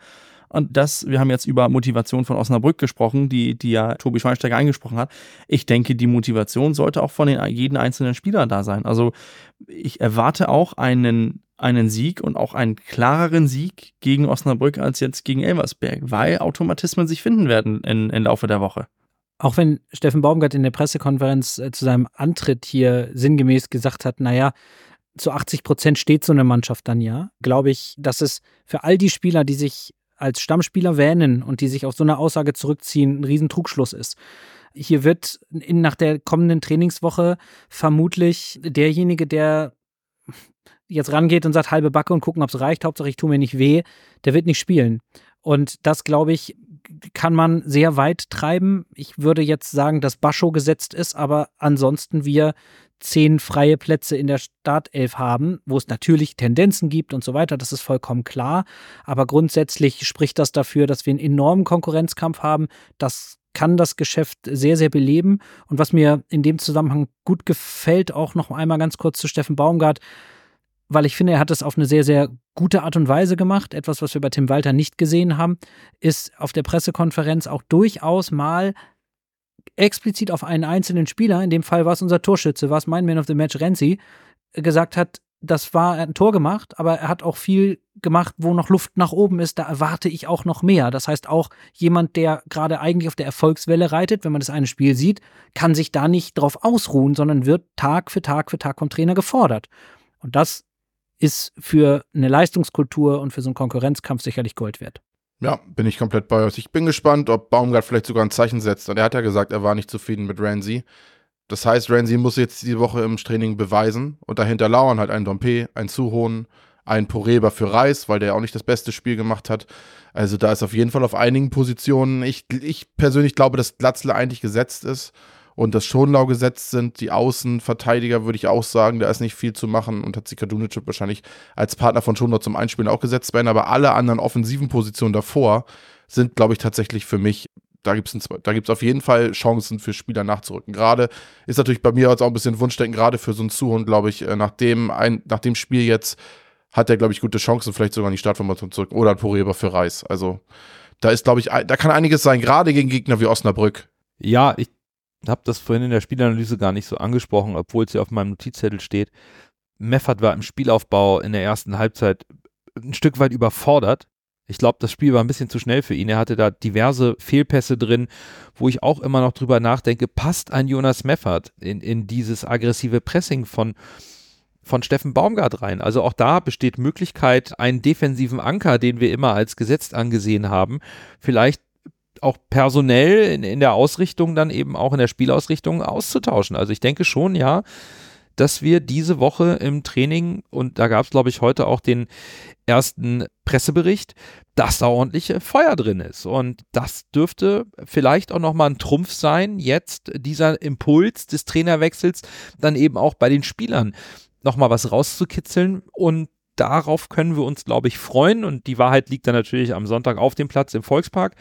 Und das, wir haben jetzt über Motivation von Osnabrück gesprochen, die, die ja Tobi Schweinsteiger angesprochen hat. Ich denke, die Motivation sollte auch von den, jeden einzelnen Spieler da sein. Also ich erwarte auch einen, einen Sieg und auch einen klareren Sieg gegen Osnabrück als jetzt gegen Elversberg, weil Automatismen sich finden werden im Laufe der Woche. Auch wenn Steffen Baumgart in der Pressekonferenz äh, zu seinem Antritt hier sinngemäß gesagt hat, naja, zu 80 Prozent steht so eine Mannschaft dann ja, glaube ich, dass es für all die Spieler, die sich als Stammspieler wähnen und die sich auf so eine Aussage zurückziehen, ein Riesentrugschluss ist. Hier wird in, nach der kommenden Trainingswoche vermutlich derjenige, der jetzt rangeht und sagt, halbe Backe und gucken, ob es reicht, Hauptsache ich tue mir nicht weh, der wird nicht spielen. Und das, glaube ich, kann man sehr weit treiben. Ich würde jetzt sagen, dass Bascho gesetzt ist, aber ansonsten wir zehn freie Plätze in der Startelf haben, wo es natürlich Tendenzen gibt und so weiter, das ist vollkommen klar. Aber grundsätzlich spricht das dafür, dass wir einen enormen Konkurrenzkampf haben. Das kann das Geschäft sehr, sehr beleben. Und was mir in dem Zusammenhang gut gefällt, auch noch einmal ganz kurz zu Steffen Baumgart, weil ich finde, er hat es auf eine sehr, sehr gute Art und Weise gemacht. Etwas, was wir bei Tim Walter nicht gesehen haben, ist auf der Pressekonferenz auch durchaus mal explizit auf einen einzelnen Spieler, in dem Fall war es unser Torschütze, war es mein Man of the Match Renzi, gesagt hat, das war ein Tor gemacht, aber er hat auch viel gemacht, wo noch Luft nach oben ist. Da erwarte ich auch noch mehr. Das heißt, auch jemand, der gerade eigentlich auf der Erfolgswelle reitet, wenn man das eine Spiel sieht, kann sich da nicht drauf ausruhen, sondern wird Tag für Tag für Tag vom Trainer gefordert. Und das ist für eine Leistungskultur und für so einen Konkurrenzkampf sicherlich Gold wert. Ja, bin ich komplett bei euch. Ich bin gespannt, ob Baumgart vielleicht sogar ein Zeichen setzt. Und er hat ja gesagt, er war nicht zufrieden mit Ramsey. Das heißt, Ramsey muss jetzt die Woche im Training beweisen. Und dahinter lauern halt ein Dompe, ein Zuhohn, ein Poreba für Reis, weil der auch nicht das beste Spiel gemacht hat. Also da ist auf jeden Fall auf einigen Positionen. Ich, ich persönlich glaube, dass Glatzle eigentlich gesetzt ist und das Schonlau gesetzt sind. Die Außenverteidiger würde ich auch sagen, da ist nicht viel zu machen und hat sich Kadunic wahrscheinlich als Partner von Schonlau zum Einspielen auch gesetzt werden, aber alle anderen offensiven Positionen davor sind, glaube ich, tatsächlich für mich da gibt es auf jeden Fall Chancen für Spieler nachzurücken. Gerade ist natürlich bei mir jetzt auch ein bisschen Wunschdenken, gerade für so einen Zuhund, glaube ich, äh, nach dem, ein, nach dem Spiel jetzt hat er, glaube ich, gute Chancen, vielleicht sogar in die Startformation zurück. Oder ein Poreba für Reis. Also da ist, glaube ich, da kann einiges sein, gerade gegen Gegner wie Osnabrück. Ja, ich habe das vorhin in der Spielanalyse gar nicht so angesprochen, obwohl es ja auf meinem Notizzettel steht. Meffert war im Spielaufbau in der ersten Halbzeit ein Stück weit überfordert. Ich glaube, das Spiel war ein bisschen zu schnell für ihn. Er hatte da diverse Fehlpässe drin, wo ich auch immer noch drüber nachdenke, passt ein Jonas Meffert in, in dieses aggressive Pressing von, von Steffen Baumgart rein. Also auch da besteht Möglichkeit, einen defensiven Anker, den wir immer als gesetzt angesehen haben, vielleicht auch personell in, in der Ausrichtung dann eben auch in der Spielausrichtung auszutauschen. Also ich denke schon, ja, dass wir diese Woche im Training, und da gab es, glaube ich, heute auch den ersten Pressebericht, dass da ordentliche Feuer drin ist. Und das dürfte vielleicht auch nochmal ein Trumpf sein, jetzt dieser Impuls des Trainerwechsels dann eben auch bei den Spielern nochmal was rauszukitzeln und darauf können wir uns, glaube ich, freuen. Und die Wahrheit liegt dann natürlich am Sonntag auf dem Platz im Volkspark.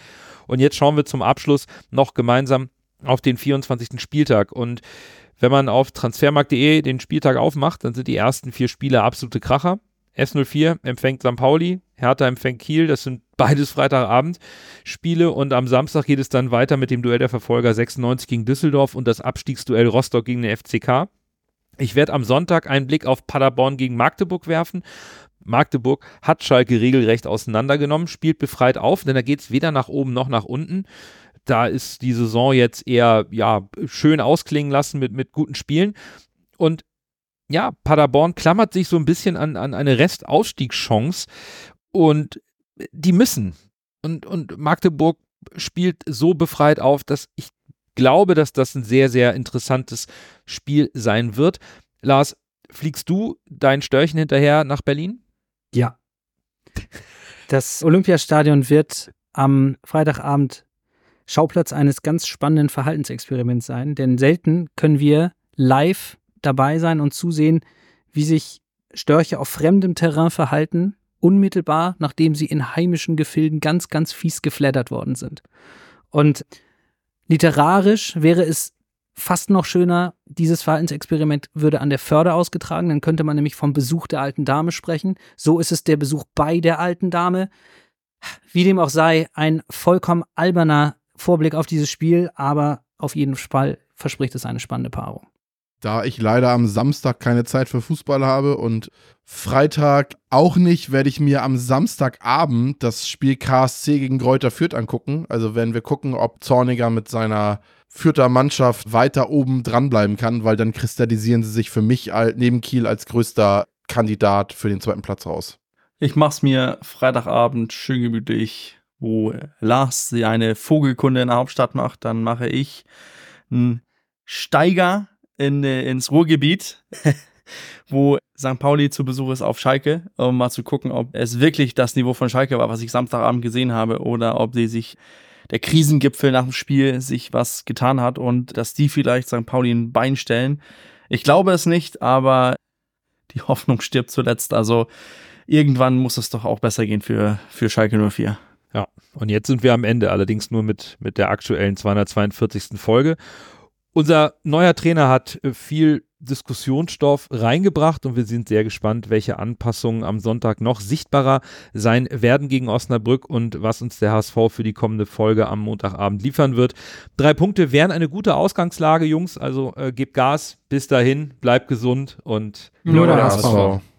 Und jetzt schauen wir zum Abschluss noch gemeinsam auf den 24. Spieltag. Und wenn man auf transfermarkt.de den Spieltag aufmacht, dann sind die ersten vier Spiele absolute Kracher. S04 empfängt St. Pauli, Hertha empfängt Kiel, das sind beides Freitagabend Spiele und am Samstag geht es dann weiter mit dem Duell der Verfolger 96 gegen Düsseldorf und das Abstiegsduell Rostock gegen den FCK. Ich werde am Sonntag einen Blick auf Paderborn gegen Magdeburg werfen. Magdeburg hat Schalke regelrecht auseinandergenommen, spielt befreit auf, denn da geht es weder nach oben noch nach unten. Da ist die Saison jetzt eher ja, schön ausklingen lassen mit, mit guten Spielen. Und ja, Paderborn klammert sich so ein bisschen an, an eine Restausstiegschance und die müssen. Und, und Magdeburg spielt so befreit auf, dass ich glaube, dass das ein sehr, sehr interessantes Spiel sein wird. Lars, fliegst du dein Störchen hinterher nach Berlin? Ja. Das Olympiastadion wird am Freitagabend Schauplatz eines ganz spannenden Verhaltensexperiments sein, denn selten können wir live dabei sein und zusehen, wie sich Störche auf fremdem Terrain verhalten, unmittelbar nachdem sie in heimischen Gefilden ganz, ganz fies geflattert worden sind. Und literarisch wäre es fast noch schöner, dieses Verhaltensexperiment würde an der Förde ausgetragen, dann könnte man nämlich vom Besuch der alten Dame sprechen. So ist es der Besuch bei der alten Dame. Wie dem auch sei, ein vollkommen alberner Vorblick auf dieses Spiel, aber auf jeden Fall verspricht es eine spannende Paarung. Da ich leider am Samstag keine Zeit für Fußball habe und Freitag auch nicht, werde ich mir am Samstagabend das Spiel KSC gegen Greuther Fürth angucken. Also werden wir gucken, ob Zorniger mit seiner Fürther Mannschaft weiter oben dranbleiben kann, weil dann kristallisieren sie sich für mich neben Kiel als größter Kandidat für den zweiten Platz raus. Ich mach's mir Freitagabend schön gemütlich, wo Lars eine Vogelkunde in der Hauptstadt macht. Dann mache ich einen Steiger in, ins Ruhrgebiet, (laughs) wo St. Pauli zu Besuch ist auf Schalke, um mal zu gucken, ob es wirklich das Niveau von Schalke war, was ich Samstagabend gesehen habe, oder ob sie sich der Krisengipfel nach dem Spiel sich was getan hat und dass die vielleicht St. Pauli ein Bein stellen. Ich glaube es nicht, aber die (laughs) Hoffnung stirbt zuletzt. Also irgendwann muss es doch auch besser gehen für, für Schalke 04. Ja, und jetzt sind wir am Ende, allerdings nur mit, mit der aktuellen 242. Folge. Unser neuer Trainer hat viel Diskussionsstoff reingebracht und wir sind sehr gespannt, welche Anpassungen am Sonntag noch sichtbarer sein werden gegen Osnabrück und was uns der HSV für die kommende Folge am Montagabend liefern wird. Drei Punkte wären eine gute Ausgangslage, Jungs. Also äh, gebt Gas. Bis dahin, bleibt gesund und nur der HSV. HSV.